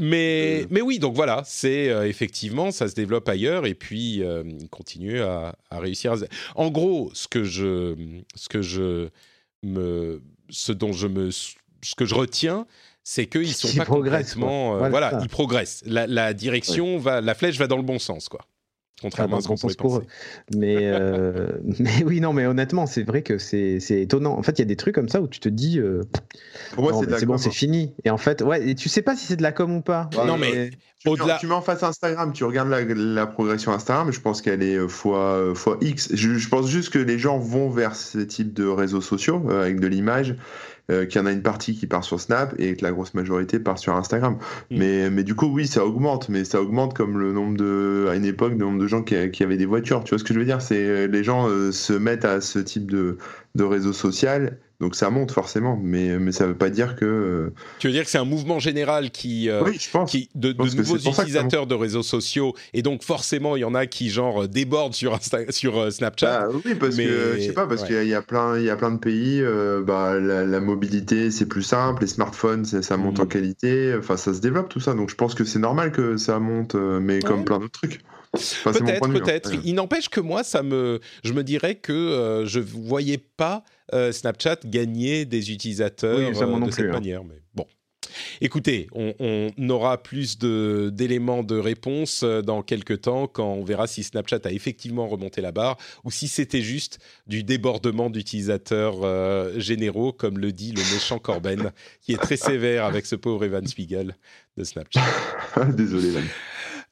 Euh. mais oui, donc voilà, c'est euh, effectivement, ça se développe ailleurs et puis euh, il continue à, à réussir. à En gros, ce que je, ce que je me, ce dont je me, ce que je retiens, c'est qu'ils sont Ils pas progressent, complètement, euh, Voilà, ils progressent. La, la direction va, la flèche va dans le bon sens, quoi. Contrairement Ah, à ce dans qu'on pourrait sens pour penser. Mais, euh, mais oui, non, mais honnêtement, c'est vrai que c'est c'est étonnant. En fait, il y a des trucs comme ça où tu te dis, euh, Pour moi, c'est mais de la c'est bon, c'est hein. fini. Et en fait, ouais, et tu sais pas si c'est de la com ou pas. Ouais, Non, mais- Tu, Au-delà- tu mets en face Instagram, tu regardes la, la progression Instagram, je pense qu'elle est euh, fois, fois X. Je, je pense juste que les gens vont vers ce type de réseaux sociaux euh, avec de l'image, euh, qu'il y en a une partie qui part sur Snap et que la grosse majorité part sur Instagram. Mm. Mais, mais du coup, oui, ça augmente, mais ça augmente comme le nombre de, à une époque, le nombre de gens qui, qui avaient des voitures. Tu vois ce que je veux dire? C'est les gens euh, se mettent à ce type de, de réseau social, donc ça monte forcément, mais, mais ça veut pas dire que. euh, Tu veux dire que c'est un mouvement général qui, euh, oui, je pense. qui, de, pense nouveaux utilisateurs de réseaux sociaux et donc forcément il y en a qui genre euh, débordent sur Insta- sur Snapchat. Bah, oui, parce mais- que je sais pas, parce ouais. qu'il y a plein, il y a plein de pays. euh, bah, la, la mobilité c'est plus simple, les smartphones ça, monte en qualité. Enfin, ça se développe tout ça. Donc je pense que c'est normal que ça monte, mais Ouais. comme plein d'autres trucs. Enfin, peut-être, hein. peut-être. Il n'empêche que moi, ça me, je me dirais que euh, je voyais pas euh, Snapchat gagner des utilisateurs Oui, euh, de cette plus, hein. manière. Mais bon. Écoutez, on, on aura plus d'éléments de, réponse euh, dans quelques temps quand on verra si Snapchat a effectivement remonté la barre ou si c'était juste du débordement d'utilisateurs euh, généraux, comme le dit le méchant Corben, qui est très sévère avec ce pauvre Evan Spiegel de Snapchat. Désolé, Van.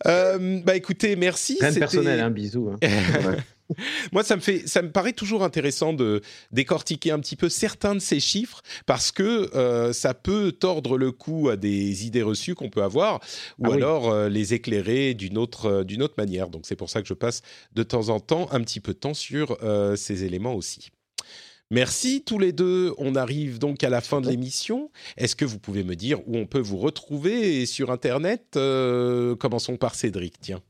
Euh, bah écoutez, merci. Rien de personnel, hein, bisous. hein. Moi, ça me fait, ça me paraît toujours intéressant de décortiquer un petit peu certains de ces chiffres parce que euh, ça peut tordre le cou à des idées reçues qu'on peut avoir ou Ah oui. alors euh, les éclairer d'une autre, euh, d'une autre manière. Donc, c'est pour ça que je passe de temps en temps un petit peu de temps sur ces éléments aussi. Merci tous les deux. On arrive donc à la fin de l'émission. Est-ce que vous pouvez me dire où on peut vous retrouver sur Internet Commençons par Cédric, tiens.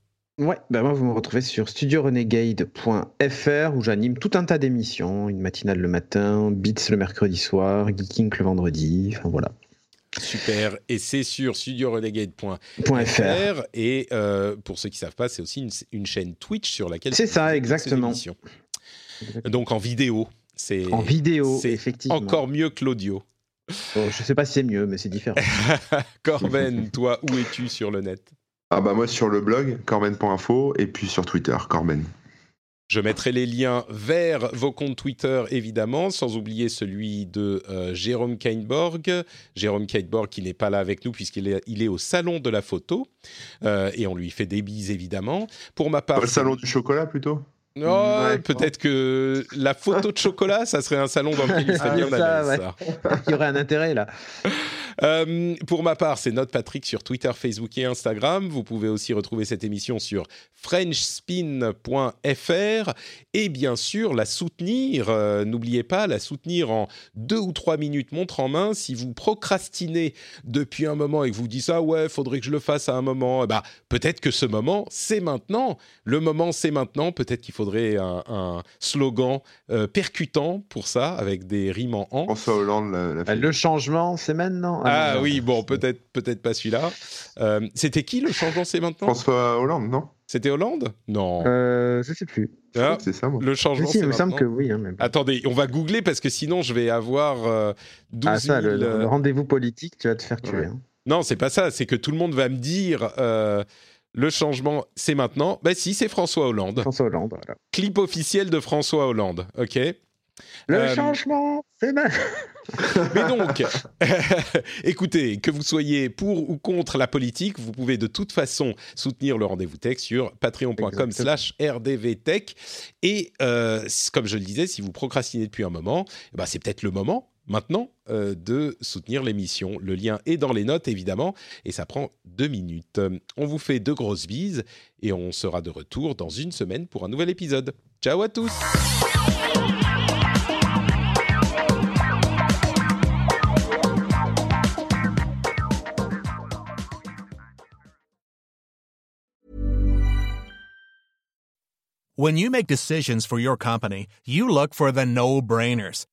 Ouais, bah moi vous me retrouvez sur studiorenegade.fr où j'anime tout un tas d'émissions, une matinale le matin, Beats le mercredi soir, Geeking le vendredi, enfin voilà. Super. Et c'est sur studiorenegade.fr. Et euh, pour ceux qui savent pas, c'est aussi une, une chaîne Twitch sur laquelle C'est ça, exactement. émissions. Donc en vidéo. C'est En vidéo, c'est effectivement. encore mieux que l'audio. Bon, je sais pas si c'est mieux, mais c'est différent. Corben, toi, où es-tu sur le net? Ah bah moi sur le blog corben.info et puis sur Twitter Corben. Je mettrai les liens vers vos comptes Twitter, évidemment, sans oublier celui de euh, Jérôme Kainborg. Jérôme Kainborg qui n'est pas là avec nous puisqu'il est, il est au salon de la photo. Euh, et on lui fait des bises, évidemment. Pour ma part... Le salon du chocolat plutôt? Oh, Ouais, peut-être que la photo de chocolat, ça serait un salon dans lequel il serait bien ça, ouais. Il y aurait un intérêt là. Euh, pour ma part, c'est Note Patrick sur Twitter, Facebook et Instagram. Vous pouvez aussi retrouver cette émission sur frenchspin.fr et bien sûr la soutenir. euh, N'oubliez pas, la soutenir en deux ou trois minutes montre en main. Si vous procrastinez depuis un moment et que vous dites ah ouais, faudrait que je le fasse à un moment, ben, peut-être que ce moment c'est maintenant. Le moment c'est maintenant. Peut-être qu'il faudrait un, un slogan euh, percutant pour ça avec des rimes en en. François Hollande l'a l'a fait. Le changement, c'est maintenant. Ah non, oui, bon, peut-être peut-être pas celui-là. Euh, C'était qui le changement c'est maintenant? François Hollande, non? C'était Hollande? Non. Euh, je sais plus. Ah, c'est ça moi. le changement si, c'est il me semble maintenant. que oui. hein. Attendez, on va googler parce que sinon je vais avoir euh, 12 Ah, ça, 000, le, le euh, rendez-vous politique, tu vas te faire tuer. Ouais. hein. Non, c'est pas ça. C'est que tout le monde va me dire euh, le changement c'est maintenant. Bah si, c'est François Hollande. François Hollande, voilà. Clip officiel de François Hollande. Ok. Le Euh, changement, c'est maintenant. Mais donc, écoutez, que vous soyez pour ou contre la politique, vous pouvez de toute façon soutenir le rendez-vous tech sur patreon.com slash rdvtech. Et euh, comme je le disais, si vous procrastinez depuis un moment, eh ben, c'est peut-être le moment maintenant euh, de soutenir l'émission. Le lien est dans les notes, évidemment, et ça prend deux minutes. On vous fait de grosses bises et on sera de retour dans une semaine pour un nouvel épisode. Ciao à tous When you make decisions for your company, you look for the no brainers.